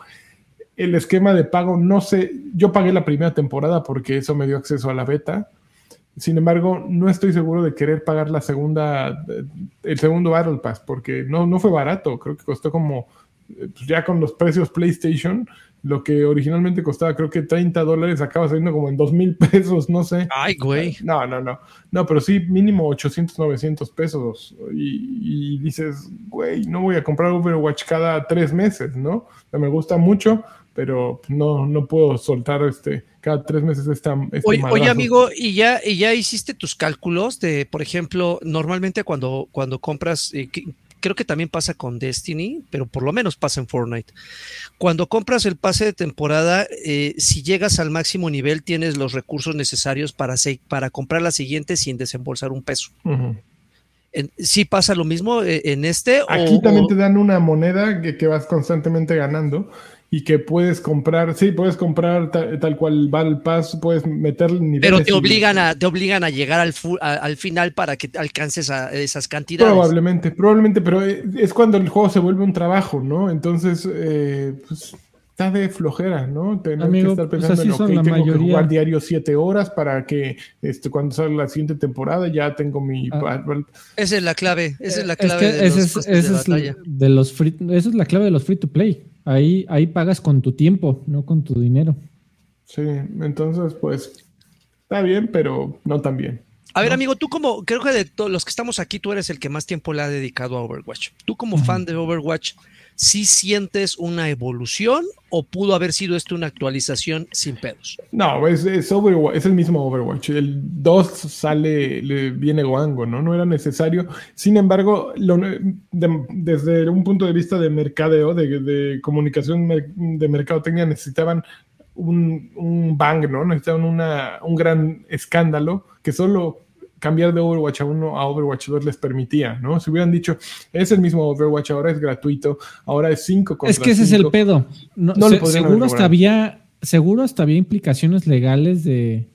el esquema de pago, no sé, yo pagué la primera temporada porque eso me dio acceso a la beta. Sin embargo, no estoy seguro de querer pagar la segunda, el segundo Battle Pass, porque no, no fue barato. Creo que costó como, pues ya con los precios PlayStation, lo que originalmente costaba, creo que 30 dólares, acaba saliendo como en 2 mil pesos, no sé. Ay, güey. No, no, no. No, pero sí, mínimo 800, 900 pesos. Y, y dices, güey, no voy a comprar Overwatch cada tres meses, ¿no? me gusta mucho pero no, no puedo soltar este cada tres meses esta, este oye, amigo, ¿y ya, ¿y ya hiciste tus cálculos de, por ejemplo, normalmente cuando, cuando compras, eh, creo que también pasa con Destiny, pero por lo menos pasa en Fortnite. Cuando compras el pase de temporada, eh, si llegas al máximo nivel, tienes los recursos necesarios para, para comprar la siguiente sin desembolsar un peso. ¿Sí pasa lo mismo eh, en este? Aquí también te dan una moneda que, que, vas constantemente ganando y que puedes comprar, sí, puedes comprar tal, cual va el pass, puedes meter niveles. Pero te obligan a, te obligan a llegar al, al final para que alcances a esas cantidades. Probablemente, probablemente, pero es cuando el juego se vuelve un trabajo, ¿no? Entonces, eh, pues está de flojera, ¿no? Tener que estar pues pensando en, ok, tengo que jugar diario siete horas para que este, cuando salga la siguiente temporada ya tengo mi... Ah. esa es la clave, esa es la clave de, los de, los free, esa es la clave de los free to play Ahí, ahí pagas con tu tiempo, no con tu dinero. Sí, entonces pues está bien, pero no tan bien. A ver, amigo, tú como, creo que de todos los que estamos aquí, tú eres el que más tiempo le ha dedicado a Overwatch. Tú como fan de Overwatch, ¿sí sientes una evolución o pudo haber sido esto una actualización sin pedos? No, es, Overwatch, es el mismo Overwatch. El 2 sale, le viene guango, ¿no? No era necesario. Sin embargo, desde un punto de vista de mercadeo, de, comunicación de mercadotecnia, necesitaban un, un bang, ¿no? Necesitaban una, un gran escándalo que solo cambiar de Overwatch a 1 a Overwatch 2 les permitía, ¿no? Si hubieran dicho, es el mismo Overwatch, ahora es gratuito, ahora es 5 contra Es que ese es el pedo. No, seguro hasta había seguro hasta había implicaciones legales de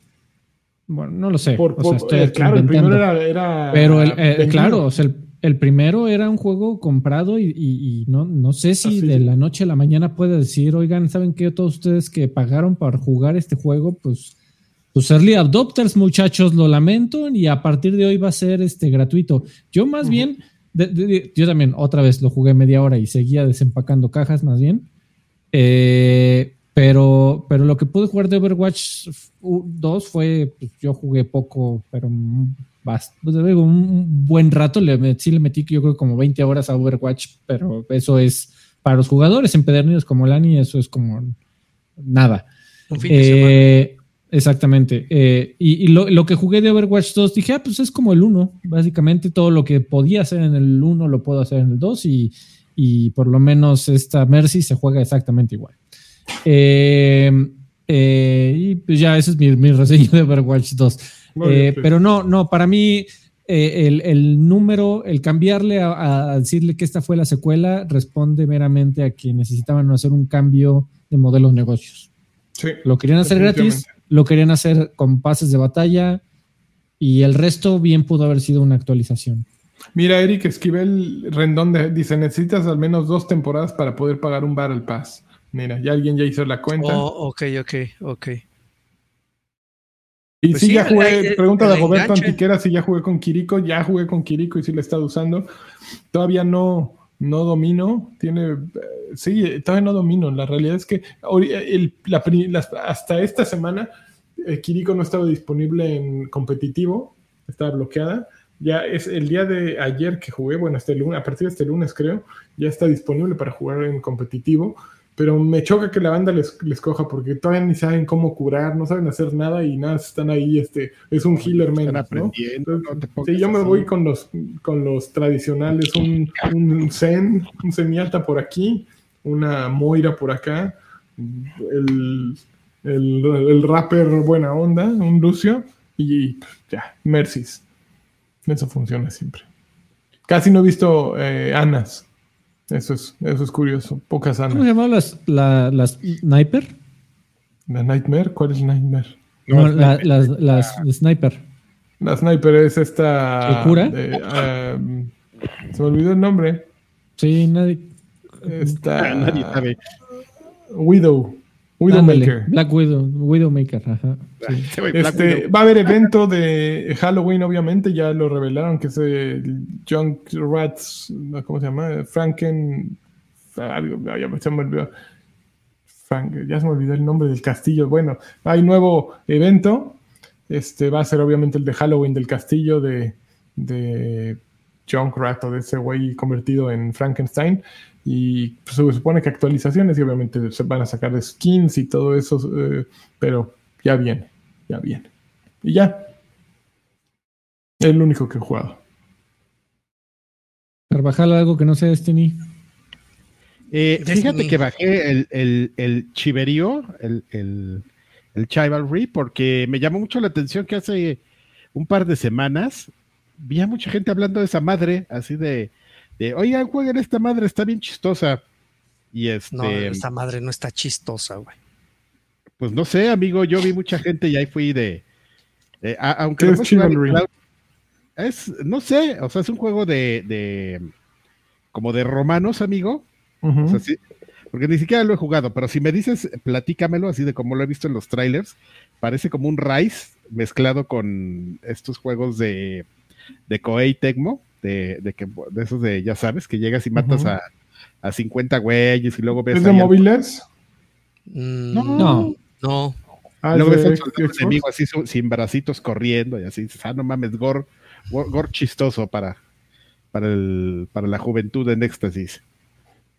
bueno, no lo sé. Eh, claro, el primero era, Pero el, eh, claro, o sea, el, primero era un juego comprado y, no, no sé si de la noche a la mañana puede decir, oigan, ¿saben qué? Todos ustedes que pagaron para jugar este juego, pues pues early adopters, muchachos, lo lamento, y a partir de hoy va a ser este gratuito. Yo más bien, yo también otra vez lo jugué media hora y seguía desempacando cajas más bien. Eh, pero, pero lo que pude jugar de Overwatch 2 fue, pues, yo jugué poco, pero pues, un buen rato, le, sí le metí yo creo como 20 horas a Overwatch, pero eso es para los jugadores empedernidos como Lani, eso es como nada. Un fin de semana. Exactamente. Eh, y, lo, que jugué de Overwatch 2, dije, ah, pues es como el 1. Básicamente todo lo que podía hacer en el 1 lo puedo hacer en el 2 y, por lo menos esta Mercy se juega exactamente igual. Eh, eh, y pues ya, ese es mi, mi reseño de Overwatch 2. Pues. Pero no, no, para mí el, número, el cambiarle a, decirle que esta fue la secuela, responde meramente a que necesitaban hacer un cambio de modelo de negocios. Sí, lo querían hacer gratis, lo querían hacer con pases de batalla y el resto bien pudo haber sido una actualización. Mira, Eric Esquivel Rendón dice, necesitas al menos dos temporadas para poder pagar un Battle Pass. Mira, ya alguien ya hizo la cuenta. Oh, ok, ok, ok. Y pues sí, ya jugué, pregunta de Roberto Antiquera si ya jugué con Kiriko, ya jugué con Kiriko y sí lo he estado usando. Todavía no, no domino, tiene, eh, sí, todavía no domino. La realidad es que hasta esta semana eh, Kiriko no estaba disponible en competitivo, estaba bloqueada. Ya es el día de ayer que jugué, bueno, este lunes, a partir de este lunes creo, ya está disponible para jugar en competitivo pero me choca que la banda les, les, coja porque todavía ni saben cómo curar, no saben hacer nada y nada, están ahí, este, es un healer menos, ¿no? sí, yo me voy con los, con los tradicionales, un, un Zen, un Semialta por aquí, una Moira por acá, el, el, el rapper buena onda, un Lucio, y ya, Mercies. Eso funciona siempre. Casi no he visto eh, Anas. Eso es, eso es curioso. Pocas anas. ¿Cómo se llama las, la, las Sniper? ¿La Nightmare? ¿Cuál es Nightmare? No, la, las, las Sniper. La Sniper es esta. ¿El cura? Um, se me olvidó el nombre. Sí, nadie. Esta. Nadie sabe. Widow. Widowmaker. Black Widow, Widowmaker, ajá. Este, va a haber evento de Halloween, obviamente, ya lo revelaron, que es el Junk Rats, ¿cómo se llama? Franken. Algo, ya, se me olvidó. ya se me olvidó el nombre del castillo. Bueno, hay nuevo evento. Este va a ser obviamente el de Halloween del castillo de, de Junk Rat o de ese güey convertido en Frankenstein. Y pues, se supone que actualizaciones y obviamente se van a sacar skins y todo eso, eh, pero ya viene, ya viene. Y ya. Es el único que he jugado. Carvajal, algo que no sea Destiny. Eh, fíjate que bajé el, el, el chiverío, el, el, el Chivalry, porque me llamó mucho la atención que hace un par de semanas vi a mucha gente hablando de esa madre, así de, de oigan, jueguen esta madre, está bien chistosa. Y este. No, esa madre no está chistosa, güey. Pues no sé, amigo, yo vi mucha gente y ahí fui de. aunque es, es, no sé, o sea, es un juego de, de como de romanos, amigo. porque ni siquiera lo he jugado, pero si me dices, platícamelo, así de como lo he visto en los trailers, parece como un Rise mezclado con estos juegos de, de Koei Tecmo, de, de, que, de esos de, ya sabes, que llegas y matas a, a 50 güeyes y luego ves. ¿Es de móviles? Mm, no. No. Ah, luego ves a enemigo así sin bracitos corriendo y así dices, ah, no mames, gore, gore, chistoso para, para, el, para la juventud en éxtasis.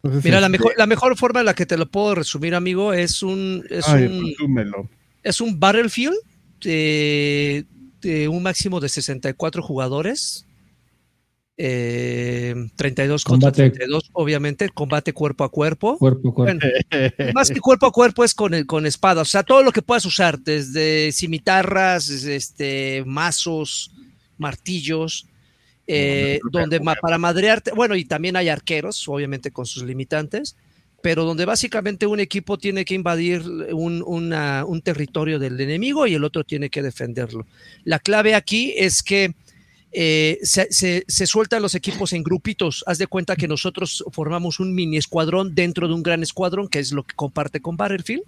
Mira, la, este mejor, la mejor forma en la que te lo puedo resumir, amigo, es un. Es un, es un Battlefield de, de, un máximo de 64 jugadores eh, 32 contra 32, obviamente, combate cuerpo a cuerpo. más que cuerpo a cuerpo es con, el, con espadas, o sea, todo lo que puedas usar, desde cimitarras, este, mazos, martillos, eh, donde para madrearte, bueno, y también hay arqueros, obviamente con sus limitantes, pero donde básicamente un equipo tiene que invadir un, un territorio del enemigo y el otro tiene que defenderlo. La clave aquí es que eh, se, sueltan los equipos en grupitos. Haz de cuenta que nosotros formamos un mini escuadrón dentro de un gran escuadrón, que es lo que comparte con Battlefield.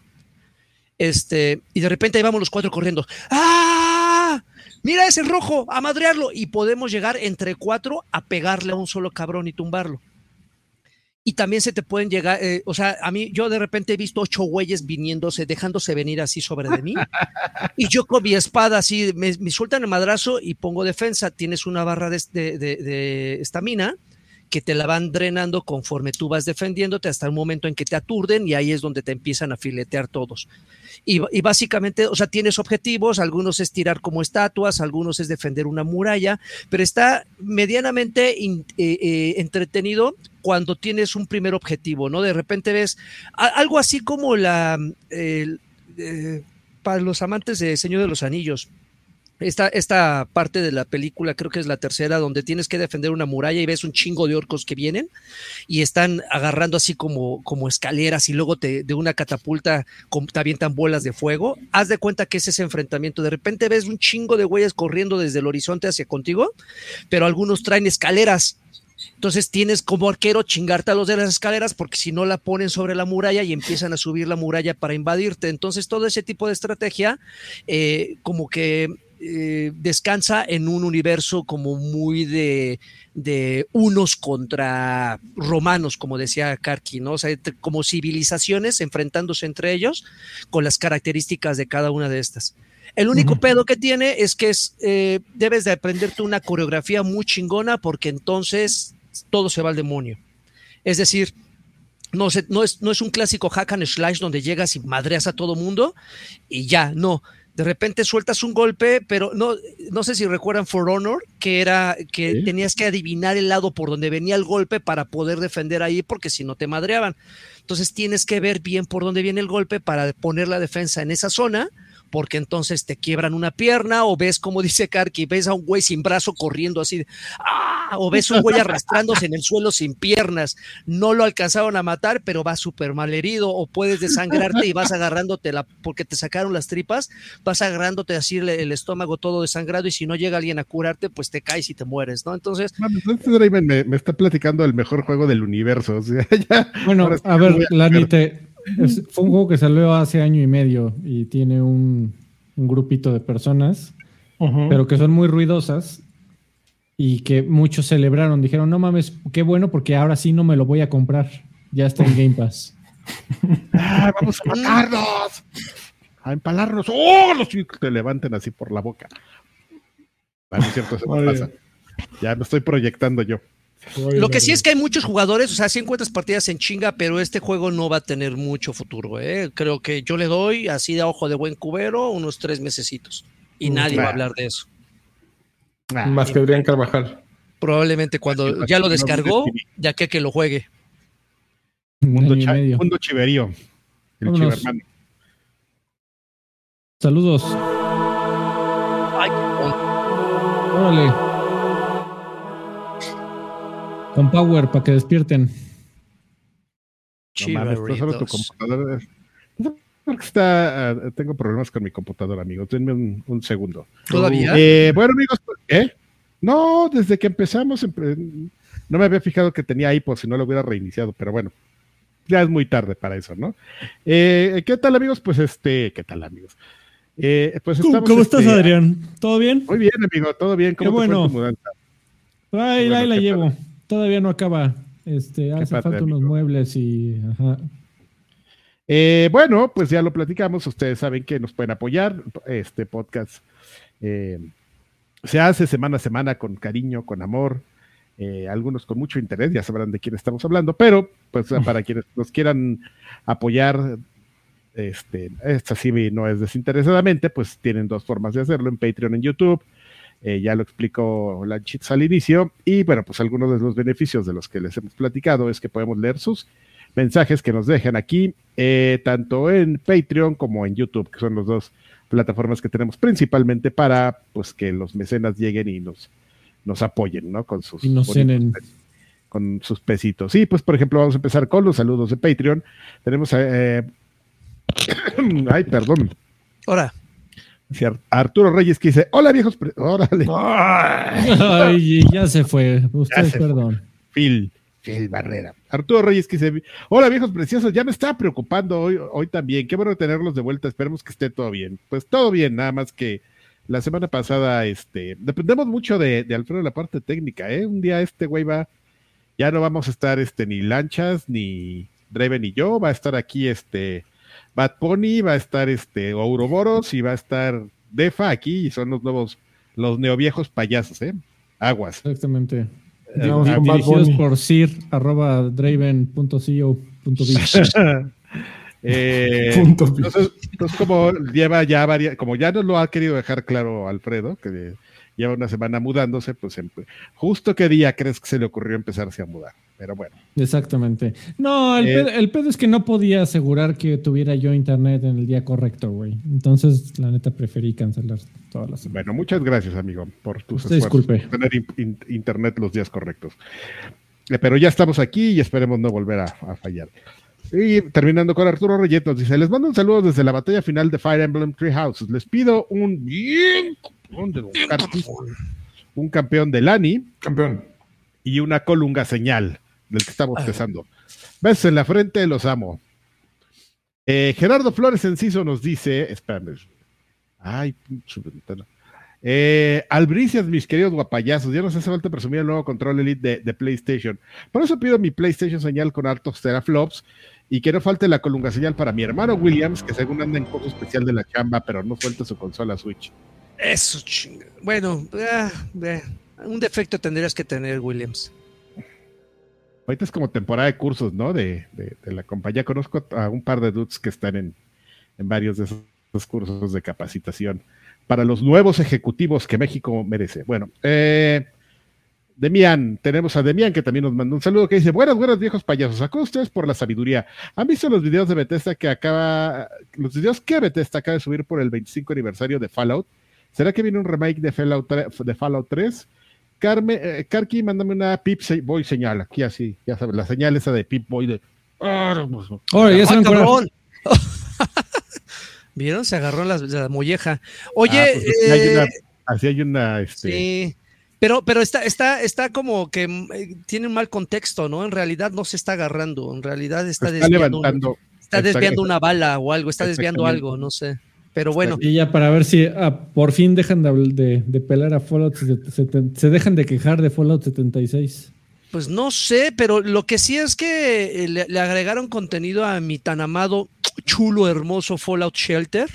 Este, y de repente ahí vamos los cuatro corriendo. ¡Ah! Mira ese rojo, a madrearlo. Y podemos llegar entre cuatro a pegarle a un solo cabrón y tumbarlo y también se te pueden llegar, eh, o sea, a mí yo de repente he visto ocho güeyes viniéndose, dejándose venir así sobre de mí, y yo con mi espada así, me, sueltan el madrazo y pongo defensa, tienes una barra de estamina, que te la van drenando conforme tú vas defendiéndote hasta el momento en que te aturden y ahí es donde te empiezan a filetear todos. Y, básicamente, o sea, tienes objetivos, algunos es tirar como estatuas, algunos es defender una muralla, pero está medianamente eh, eh, entretenido cuando tienes un primer objetivo, ¿no? De repente ves algo así como la... Eh, para los amantes de Señor de los Anillos, esta, esta parte de la película, creo que es la tercera, donde tienes que defender una muralla y ves un chingo de orcos que vienen y están agarrando así como, como escaleras y luego te, de una catapulta te avientan bolas de fuego. Haz de cuenta que es ese enfrentamiento. De repente ves un chingo de güeyes corriendo desde el horizonte hacia contigo, pero algunos traen escaleras Entonces tienes como arquero chingarte a los de las escaleras porque si no la ponen sobre la muralla y empiezan a subir la muralla para invadirte. Entonces todo ese tipo de estrategia eh, como que eh, descansa en un universo como muy de, unos contra romanos, como decía Karki, ¿no? O sea, como civilizaciones enfrentándose entre ellos con las características de cada una de estas. El único pedo que tiene es que es, eh, debes de aprenderte una coreografía muy chingona porque entonces todo se va al demonio. Es decir, no, no, es, no es un clásico hack and slash donde llegas y madreas a todo mundo y ya, no de repente sueltas un golpe, pero no, no sé si recuerdan For Honor, que era que tenías que adivinar el lado por donde venía el golpe para poder defender ahí, porque si no te madreaban. Entonces tienes que ver bien por dónde viene el golpe para poner la defensa en esa zona porque entonces te quiebran una pierna o ves, como dice Karki, ves a un güey sin brazo corriendo así, ¡ah! o ves a un güey arrastrándose en el suelo sin piernas, no lo alcanzaron a matar, pero va súper mal herido, o puedes desangrarte y vas agarrándote la, porque te sacaron las tripas, vas agarrándote así el, estómago todo desangrado y si no llega alguien a curarte, pues te caes y te mueres, ¿no? Entonces... me, me, está platicando el mejor juego del universo. bueno, a ver, Lani, fue un juego que salió hace año y medio y tiene un, grupito de personas, pero que son muy ruidosas y que muchos celebraron. Dijeron, no mames, qué bueno porque ahora sí no me lo voy a comprar. Ya está en Game Pass. Ah, vamos a matarnos, a empalarnos. ¡Oh! Los chicos te levanten así por la boca. Ah, cierto, pasa. Ya me estoy proyectando yo. Lo que sí es que hay muchos jugadores, o sea, sí encuentras partidas en chinga, pero este juego no va a tener mucho futuro. ¿eh? Creo que yo le doy, así de ojo de buen cubero, unos tres mesecitos. Y mm, nadie va a hablar de eso. Más que Adrián Carvajal. Probablemente cuando ya lo descargó, ya que que lo juegue. Mundo, mundo chiverío. El Saludos. Ay, Órale. Con Power para que despierten. No tu computadora. Está, ah, tengo problemas con mi computadora, amigos. Denme un, segundo. ¿Todavía? Eh, bueno, amigos, ¿eh? No, desde que empezamos, no me había fijado que tenía ahí por si no lo hubiera reiniciado, pero bueno, ya es muy tarde para eso, ¿no? Eh, ¿Qué tal, amigos? Pues este, ¿qué tal, amigos? Eh, pues ¿Cómo, estás, este, Adrián? ¿Todo bien? Muy bien, amigo, todo bien. ¿Cómo Qué bueno. Ahí, ahí la llevo. Todavía no acaba. Este, hace falta unos muebles y. Eh, bueno, pues ya lo platicamos. Ustedes saben que nos pueden apoyar. Este podcast eh, se hace semana a semana con cariño, con amor. Eh, algunos con mucho interés, ya sabrán de quién estamos hablando, pero pues para quienes nos quieran apoyar, este, esta sí no es desinteresadamente, pues tienen dos formas de hacerlo, en Patreon, en YouTube, eh, ya lo explicó Lanchitz al inicio. Y bueno, pues algunos de los beneficios de los que les hemos platicado es que podemos leer sus mensajes que nos dejan aquí, eh, tanto en Patreon como en YouTube, que son las dos plataformas que tenemos principalmente para pues que los mecenas lleguen y nos, nos apoyen, ¿no? Con sus, con sus pesitos. Sí, pues por ejemplo, vamos a empezar con los saludos de Patreon. Tenemos eh, ay, perdón. Ahora. Arturo Reyes que dice, hola viejos, órale. Ay, ya se fue. Usted, perdón. Phil, Phil Barrera. Arturo Reyes que dice, hola viejos preciosos, ya me está preocupando hoy, hoy también. Qué bueno tenerlos de vuelta, esperemos que esté todo bien. Pues todo bien, nada más que la semana pasada, este, dependemos mucho de, de Alfredo la parte técnica, ¿eh? Un día este güey va, ya no vamos a estar, este, ni lanchas, ni Draven ni yo, va a estar aquí, este, Bad Pony, va a estar este Ouroboros y va a estar Defa aquí y son los nuevos, los neoviejos payasos, ¿eh? Aguas. Exactamente. Eh, dirigidos por sir arroba draven.co.biz. eh, entonces, entonces, como lleva ya varias, como ya nos lo ha querido dejar claro Alfredo, que lleva una semana mudándose, pues em, justo qué día crees que se le ocurrió empezarse a mudar. Pero bueno. Exactamente. No, el, eh, pedo, es que no podía asegurar que tuviera yo internet en el día correcto, güey. Entonces, la neta, preferí cancelar todas las. Bueno, muchas gracias, amigo, por tus esfuerzos. Disculpe. tener internet los días correctos. Eh, pero ya estamos aquí y esperemos no volver a, fallar. Y terminando con Arturo Reyet, dice: Les mando un saludo desde la batalla final de Fire Emblem Three Houses. Les pido un bien un campeón de Lani. Campeón y una colunga señal del que estamos empezando. Besos en la frente, los amo. Eh, Gerardo Flores Enciso nos dice, espérame, ay, pinche ventana. Eh, Albricias, mis queridos guapayazos, ya nos hace falta presumir el nuevo control Elite de, PlayStation. Por eso pido mi PlayStation señal con hartos teraflops y que no falte la colunga señal para mi hermano Williams, que según anda en curso especial de la chamba, pero no suelta su consola Switch. Eso, Bueno, ah, un defecto tendrías que tener, Williams. Ahorita es como temporada de cursos, ¿no? De, la compañía. Conozco a un par de dudes que están en, en varios de esos cursos de capacitación para los nuevos ejecutivos que México merece. Bueno, eh, Demian, tenemos a Demian que también nos mandó un saludo que dice, buenas, buenas viejos payasos, acá ustedes por la sabiduría. ¿Han visto los videos de Bethesda que acaba, los videos que Bethesda acaba de subir por el 25 aniversario de Fallout? ¿Será que viene un remake de Fallout, de Fallout 3? Carme, eh, Karki, mándame una Pip Boy señal, aquí así, ya sabes, la señal esa de Pip Boy de... Oh, ya se ¿Vieron? Se agarró la, molleja. Oye, ah, pues así hay una, este... sí. Pero, pero está, está, está como que mm, eh, tiene un mal contexto, ¿no? En realidad no se está agarrando, en realidad está, desviando, está desviando una bala o algo, está desviando algo, no sé. Pero bueno. Y ya para ver si ah, por fin dejan de, de, pelar a Fallout, se, dejan de quejar de Fallout 76. Pues no sé, pero lo que sí es que eh, le, agregaron contenido a mi tan amado, chulo, hermoso Fallout Shelter,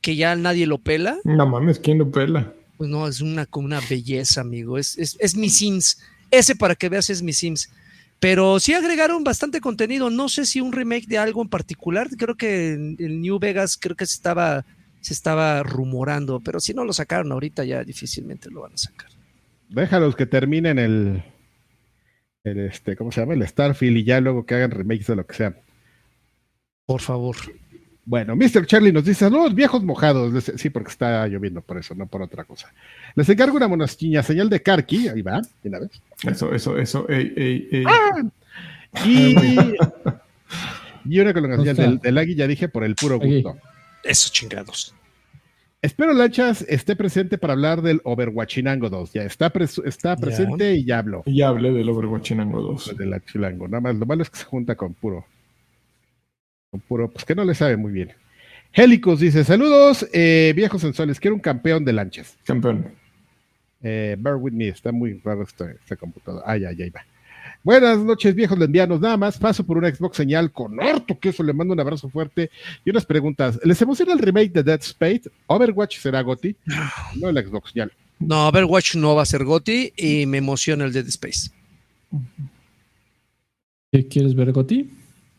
que ya nadie lo pela. No mames, ¿quién lo pela? Pues no, es una, una belleza, amigo. Es, es, es mi Sims. Ese para que veas es mi Sims. Pero sí agregaron bastante contenido. No sé si un remake de algo en particular. Creo que el New Vegas creo que se estaba, se estaba rumorando. Pero si no lo sacaron ahorita, ya difícilmente lo van a sacar. Déjalos que terminen el, el este, ¿cómo se llama? El Starfield y ya luego que hagan remakes de lo que sea. Por favor. Bueno, Mr. Charlie nos dice, los viejos mojados. Sí, porque está lloviendo por eso, no por otra cosa. Les encargo una monasquiña, señal de Karki. Ahí va, una vez. Eso, eso, eso. Ey, ey, ey. ¡Ah! Y, y una colocación del, del Agui, ya dije, por el puro gusto. Eso, chingados. Espero Lanchas esté presente para hablar del Overwatchinango 2. Ya está, está presente y ya habló. Ya hablé del Overwatchinango 2. Del Chilango. Nada más, lo malo es que se junta con puro. Con puro, pues que no le sabe muy bien. Helicos dice: Saludos, eh, viejos sensuales. Quiero un campeón de lanchas. Campeón. Eh, bear with me, está muy raro este, este computador. Ay, ay, ay, va. Buenas noches, viejos lendianos. Nada más paso por una Xbox señal con harto eso Le mando un abrazo fuerte y unas preguntas. ¿Les emociona el remake de Dead Space? ¿Overwatch será Goti? No el Xbox señal. No, Overwatch no va a ser Goti y me emociona el Dead Space. ¿Qué quieres ver, Goti?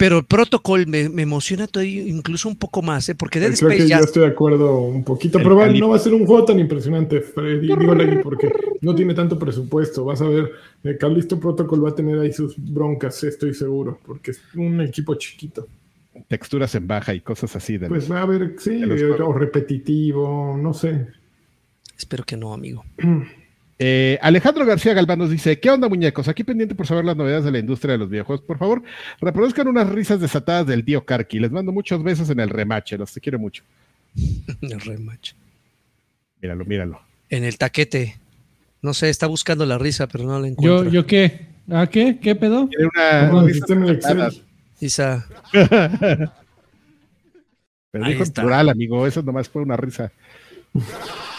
Pero el protocolo me, emociona todavía incluso un poco más, ¿eh? porque Dead Space ya... Yo estoy de acuerdo un poquito, pero no va a ser un juego tan impresionante, Freddy, digo, porque no tiene tanto presupuesto. Vas a ver, eh, Callisto Protocol va a tener ahí sus broncas, estoy seguro, porque es un equipo chiquito. Texturas en baja y cosas así. De pues va a haber, sí, o repetitivo, no sé. Espero que no, amigo. Eh, Alejandro García Galván nos dice: ¿Qué onda, muñecos? Aquí pendiente por saber las novedades de la industria de los videojuegos. Por favor, reproduzcan unas risas desatadas del tío Karki. Les mando muchos besos en el remache. Los te quiero mucho. el remache. Míralo, míralo. En el taquete. No sé, está buscando la risa, pero no la encuentro. ¿Yo, yo qué? ¿Ah, qué? ¿Qué pedo? Tiene una risa Isa. pero dijo en plural, amigo. Eso nomás fue una risa.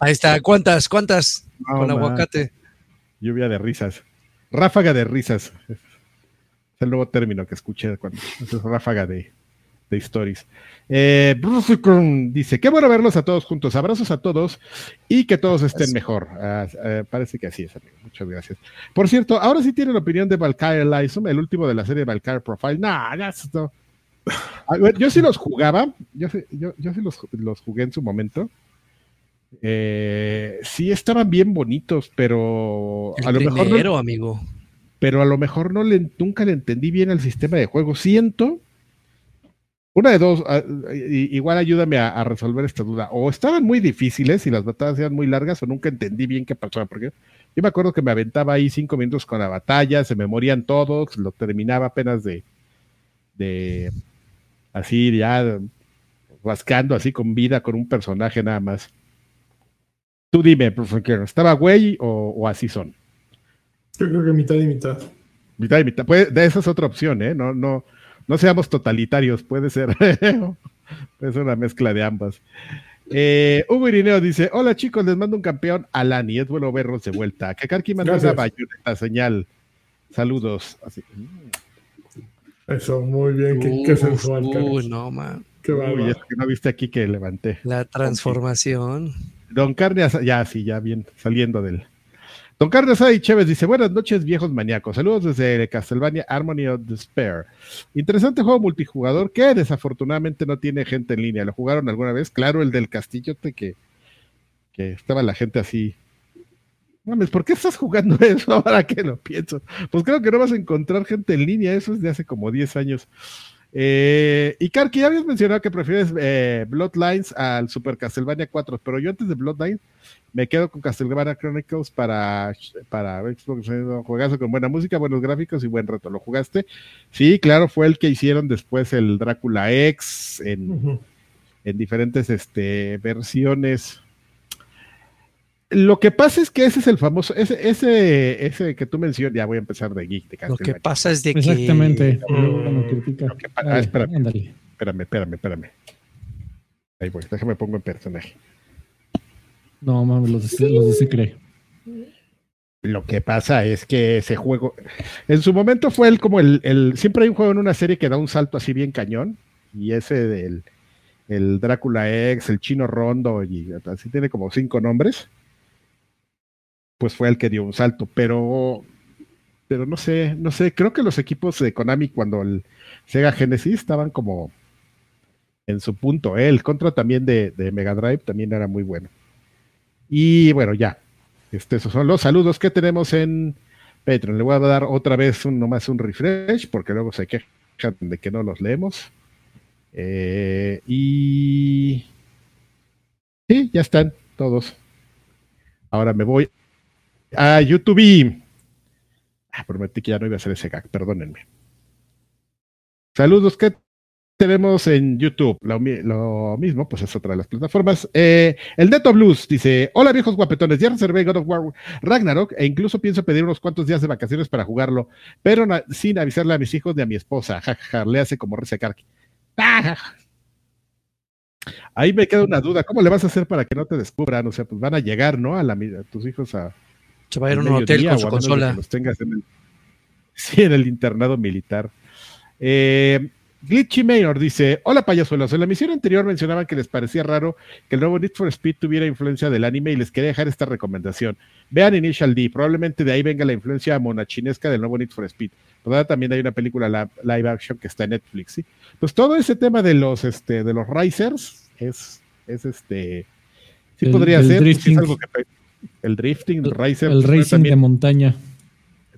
Ahí está. ¿Cuántas? ¿Cuántas? Con aguacate. Lluvia de risas. Ráfaga de risas. Es el nuevo término que escuché cuando es ráfaga de, de stories. Eh, dice, qué bueno verlos a todos juntos. Abrazos a todos y que todos estén mejor. Ah, eh, parece que así es, amigo. Muchas gracias. Por cierto, ahora sí tienen opinión de Valkyrie Lysom, el último de la serie Valkyrie Profile. Nah, no. Yo sí los jugaba, yo, yo, yo sí los, los, jugué en su momento. Eh, sí estaban bien bonitos, pero a lo mejor no, amigo. Pero a lo mejor no le, nunca le entendí bien al sistema de juego. Siento una de dos, ah, igual ayúdame a, resolver esta duda. O estaban muy difíciles y las batallas eran muy largas, o nunca entendí bien qué pasaba. Porque yo me acuerdo que me aventaba ahí cinco minutos con la batalla, se me morían todos, lo terminaba apenas de, de así ya rascando así con vida con un personaje nada más. Tú dime, profesor, ¿estaba güey o, así son? Yo creo que mitad y mitad. Mitad y mitad. de esa es otra opción, ¿eh? No, no, no seamos totalitarios, puede ser. puede ser una mezcla de ambas. Eh, Hugo Irineo dice: Hola chicos, les mando un campeón a Lani. Es bueno verlos de vuelta. Que Karki manda una bayoneta señal. Saludos. Así. Eso, muy bien. qué, qué sensual. Uy, no, man. Qué Uy, es que no viste aquí que levanté. La transformación. Don Carne, ya, sí, ya bien, saliendo del. Don Carlos y Chévez dice: Buenas noches, viejos maníacos. Saludos desde Castlevania Harmony of Despair. Interesante juego multijugador que desafortunadamente no tiene gente en línea. ¿Lo jugaron alguna vez? Claro, el del castillo que, que estaba la gente así. Mames, ¿por qué estás jugando eso ahora que lo pienso? Pues creo que no vas a encontrar gente en línea. Eso es de hace como 10 años. Eh, y Karki, ya habías mencionado que prefieres eh, Bloodlines al Super Castlevania 4, pero yo antes de Bloodlines me quedo con Castlevania Chronicles para, para Xbox, juegazo con buena música, buenos gráficos y buen reto. ¿Lo jugaste? Sí, claro, fue el que hicieron después el Drácula X en, en diferentes este, versiones. Lo que pasa es que ese es el famoso, ese, ese, ese que tú mencionas, ya voy a empezar de geek. De lo que pasa es de que... Exactamente. ah, espérame, espérame, espérame, espérame. Ahí voy, déjame pongo en personaje. No, mames, los de, los de. Lo que pasa es que ese juego, en su momento fue el como el, el, siempre hay un juego en una serie que da un salto así bien cañón, y ese del el Drácula X, el Chino Rondo, y así tiene como cinco nombres, pues fue el que dio un salto, pero, pero no sé, no sé, creo que los equipos de Konami cuando el Sega Genesis estaban como en su punto, el contra también de, Mega Drive también era muy bueno. Y bueno, ya. Este, esos son los saludos que tenemos en Patreon. Le voy a dar otra vez un, nomás un refresh, porque luego se quejan de que no los leemos. Eh, y. Ya están todos. Ahora me voy a YouTube. Ah, prometí que ya no iba a hacer ese gag, perdónenme. Saludos, ¿qué tenemos en YouTube lo, mismo, pues es otra de las plataformas. Eh, el Neto Blues dice: Hola viejos guapetones, ya reservé God of War Ragnarok e incluso pienso pedir unos cuantos días de vacaciones para jugarlo, pero sin avisarle a mis hijos ni a mi esposa. Jajaja, le hace como Karki. Ahí me queda una duda: ¿cómo le vas a hacer para que no te descubran? O sea, pues van a llegar, ¿no? A, la, tus hijos a. Se va a ir a un hotel con su consola. Los tengas en el, sí, en el internado militar. Eh, Glitchy Maynor dice: Hola payasuelos. En la misión anterior mencionaban que les parecía raro que el nuevo Need for Speed tuviera influencia del anime y les quería dejar esta recomendación. Vean Initial D, probablemente de ahí venga la influencia monachinesca del nuevo Need for Speed. también hay una película live action que está en Netflix, ¿sí? Pues todo ese tema de los este de los Racers es, es este sí podría ser el drifting, el pues, racing de montaña.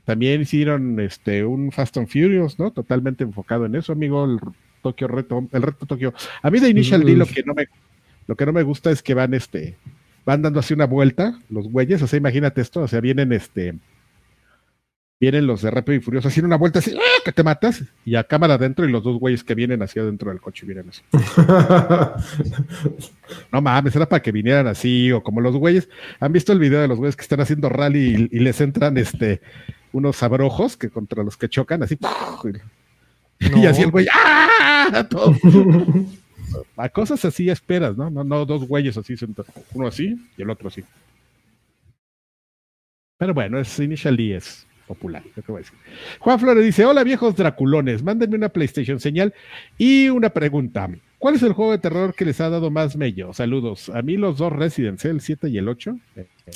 También hicieron este un Fast and Furious, ¿no? Totalmente enfocado en eso, amigo, el Tokio Reto, el Reto Tokio. A mí de Initial D lo que no me lo que no me gusta es que van este van dando así una vuelta los güeyes, o sea, imagínate esto, o sea, vienen este vienen los de Rápido y Furioso haciendo una vuelta así, ¡ah! Que te matas, y a cámara adentro y los dos güeyes que vienen hacia adentro del coche vienen así. no mames, era para que vinieran así, o como los güeyes, ¿han visto el video de los güeyes que están haciendo rally y, y les entran este unos abrojos que contra los que chocan, así. Y así el güey, ¡ah! Todo. A cosas así esperas, ¿no? No, no dos güeyes así, uno así y el otro así. Pero bueno, es Initial D es popular, Juan Flores dice: Hola viejos draculones, mándenme una PlayStation señal y una pregunta. ¿Cuál es el juego de terror que les ha dado más mello? Saludos. A mí los dos Residents, el 7 y el 8.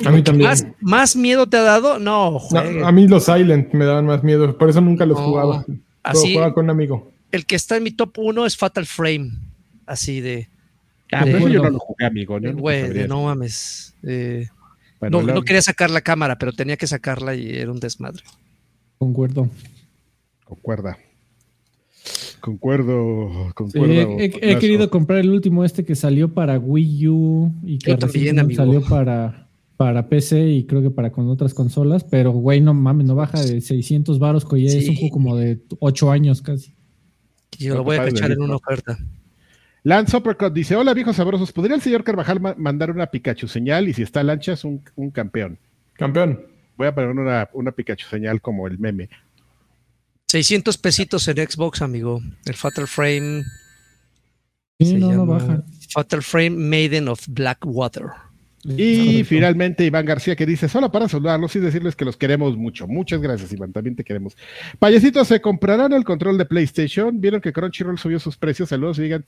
A mí también. ¿Más, miedo te ha dado? No, A mí los Silent me daban más miedo, por eso nunca los jugaba. Así, jugaba con un amigo. El que está en mi top 1 es Fatal Frame. Así de. Ah, pero yo no lo jugué, amigo. ¿no? Güey, no mames. Eh, no, no, quería sacar la cámara, pero tenía que sacarla y era un desmadre. Concuerdo. Concuerda. Concuerdo, concuerdo. he, querido comprar el último este que salió para Wii U y que salió para, para PC y creo que para con otras consolas, pero güey, no mames, no baja de 600 varos, que es un juego como de 8 años casi. Yo lo voy a echar en una oferta. Lance Uppercut dice: Hola, viejos sabrosos. ¿Podría el señor Carvajal mandar una Pikachu señal? Y si está lancha, es un, campeón. Campeón. Voy a poner una, una Pikachu señal como el meme. 600 pesitos en Xbox, amigo. El Fatal Frame. Sí, no, no baja. Fatal Frame Maiden of Blackwater. Y finalmente Iván García que dice, solo para saludarlos y decirles que los queremos mucho. Muchas gracias, Iván, también te queremos. Payecitos, ¿se comprarán el control de PlayStation? ¿Vieron que Crunchyroll subió sus precios? Saludos y digan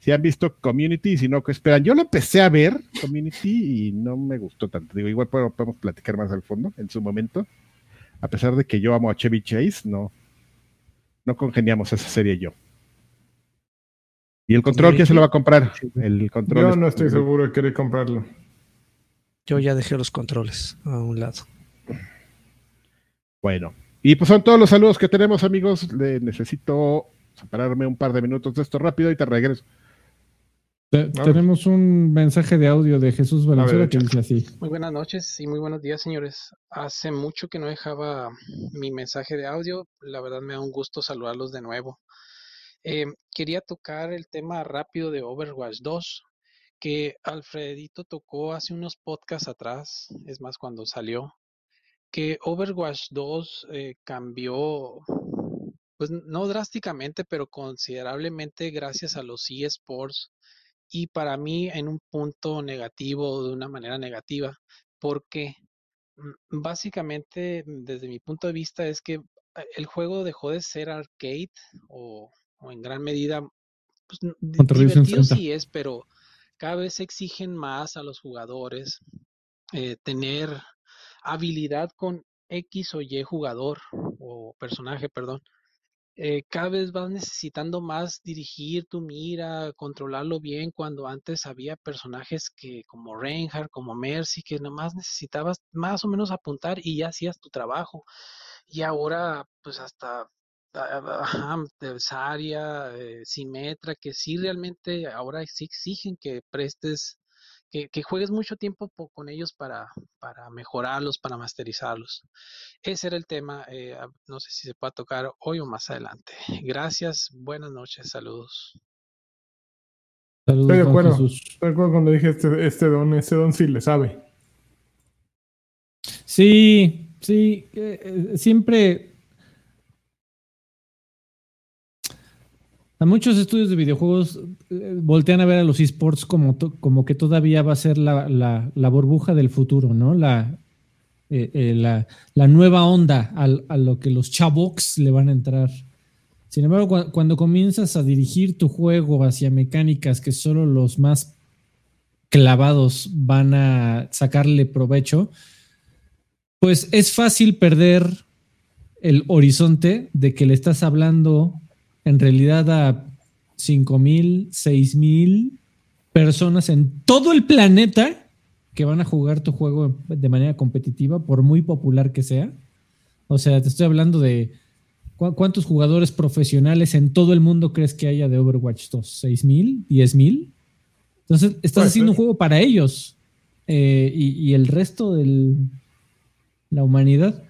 si han visto Community y si no, que esperan. Yo lo empecé a ver, Community, y no me gustó tanto. Digo, igual podemos platicar más al fondo en su momento. A pesar de que yo amo a Chevy Chase, no, no congeniamos esa serie yo. ¿Y el control quién se lo va a comprar? El control yo no estoy seguro de querer comprarlo. Yo ya dejé los controles a un lado. Bueno, y pues son todos los saludos que tenemos, amigos. Le necesito separarme un par de minutos de esto rápido y te regreso. Tenemos un mensaje de audio de Jesús Valenzuela que dice así. Muy buenas noches y muy buenos días, señores. Hace mucho que no dejaba mi mensaje de audio. La verdad me da un gusto saludarlos de nuevo. Eh, quería tocar el tema rápido de Overwatch 2 que Alfredito tocó hace unos podcasts atrás, es más cuando salió, que Overwatch 2 eh, cambió, pues no drásticamente, pero considerablemente gracias a los eSports y para mí en un punto negativo, de una manera negativa, porque mm, básicamente desde mi punto de vista es que eh, el juego dejó de ser arcade o, en gran medida pues, divertido sí es, pero cada vez exigen más a los jugadores eh, tener habilidad con X o Y jugador o personaje, perdón. Eh, cada vez vas necesitando más dirigir tu mira, controlarlo bien, cuando antes había personajes que como Reinhardt, como Mercy, que nomás necesitabas más o menos apuntar y ya hacías tu trabajo. Y ahora, pues hasta adversaria, eh, Simetra, que sí realmente ahora sí exigen que prestes, que, juegues mucho tiempo con ellos para, para mejorarlos, para masterizarlos. Ese era el tema, eh, no sé si se puede tocar hoy o más adelante. Gracias, buenas noches, saludos. Saludos Estoy de acuerdo, estoy de acuerdo cuando dije este, este don, este don sí le sabe. Sí, sí, eh, siempre A muchos estudios de videojuegos eh, voltean a ver a los esports como, como que todavía va a ser la, la, burbuja del futuro, ¿no? La, eh, eh, la, nueva onda a, lo que los chavox le van a entrar. Sin embargo, cuando comienzas a dirigir tu juego hacia mecánicas que solo los más clavados van a sacarle provecho, pues es fácil perder el horizonte de que le estás hablando en realidad a 5 mil, 6 mil personas en todo el planeta que van a jugar tu juego de manera competitiva, por muy popular que sea. O sea, te estoy hablando de cuántos jugadores profesionales en todo el mundo crees que haya de Overwatch 2, 6 mil, 10 mil. Entonces, estás haciendo un juego para ellos eh, y, el resto de la humanidad.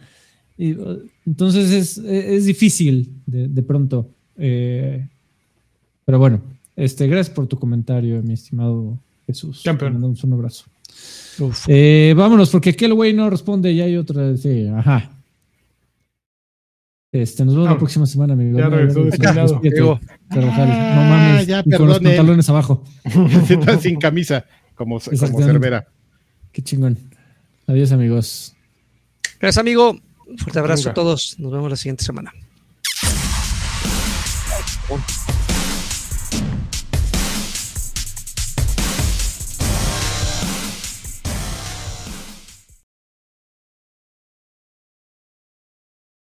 entonces es, difícil de pronto. Eh, pero bueno, este, gracias por tu comentario, mi estimado Jesús. Campeón. mandamos un abrazo. Eh, vámonos, porque aquel güey no responde, ya hay otra. Sí, ajá. Este, nos vemos la próxima semana, amigo. Ya regresó No mames, ya, con los pantalones abajo. sin camisa, como, como Cervera. Qué chingón. Adiós, amigos. Gracias, amigo. fuerte abrazo a todos. Nos vemos la siguiente semana. one.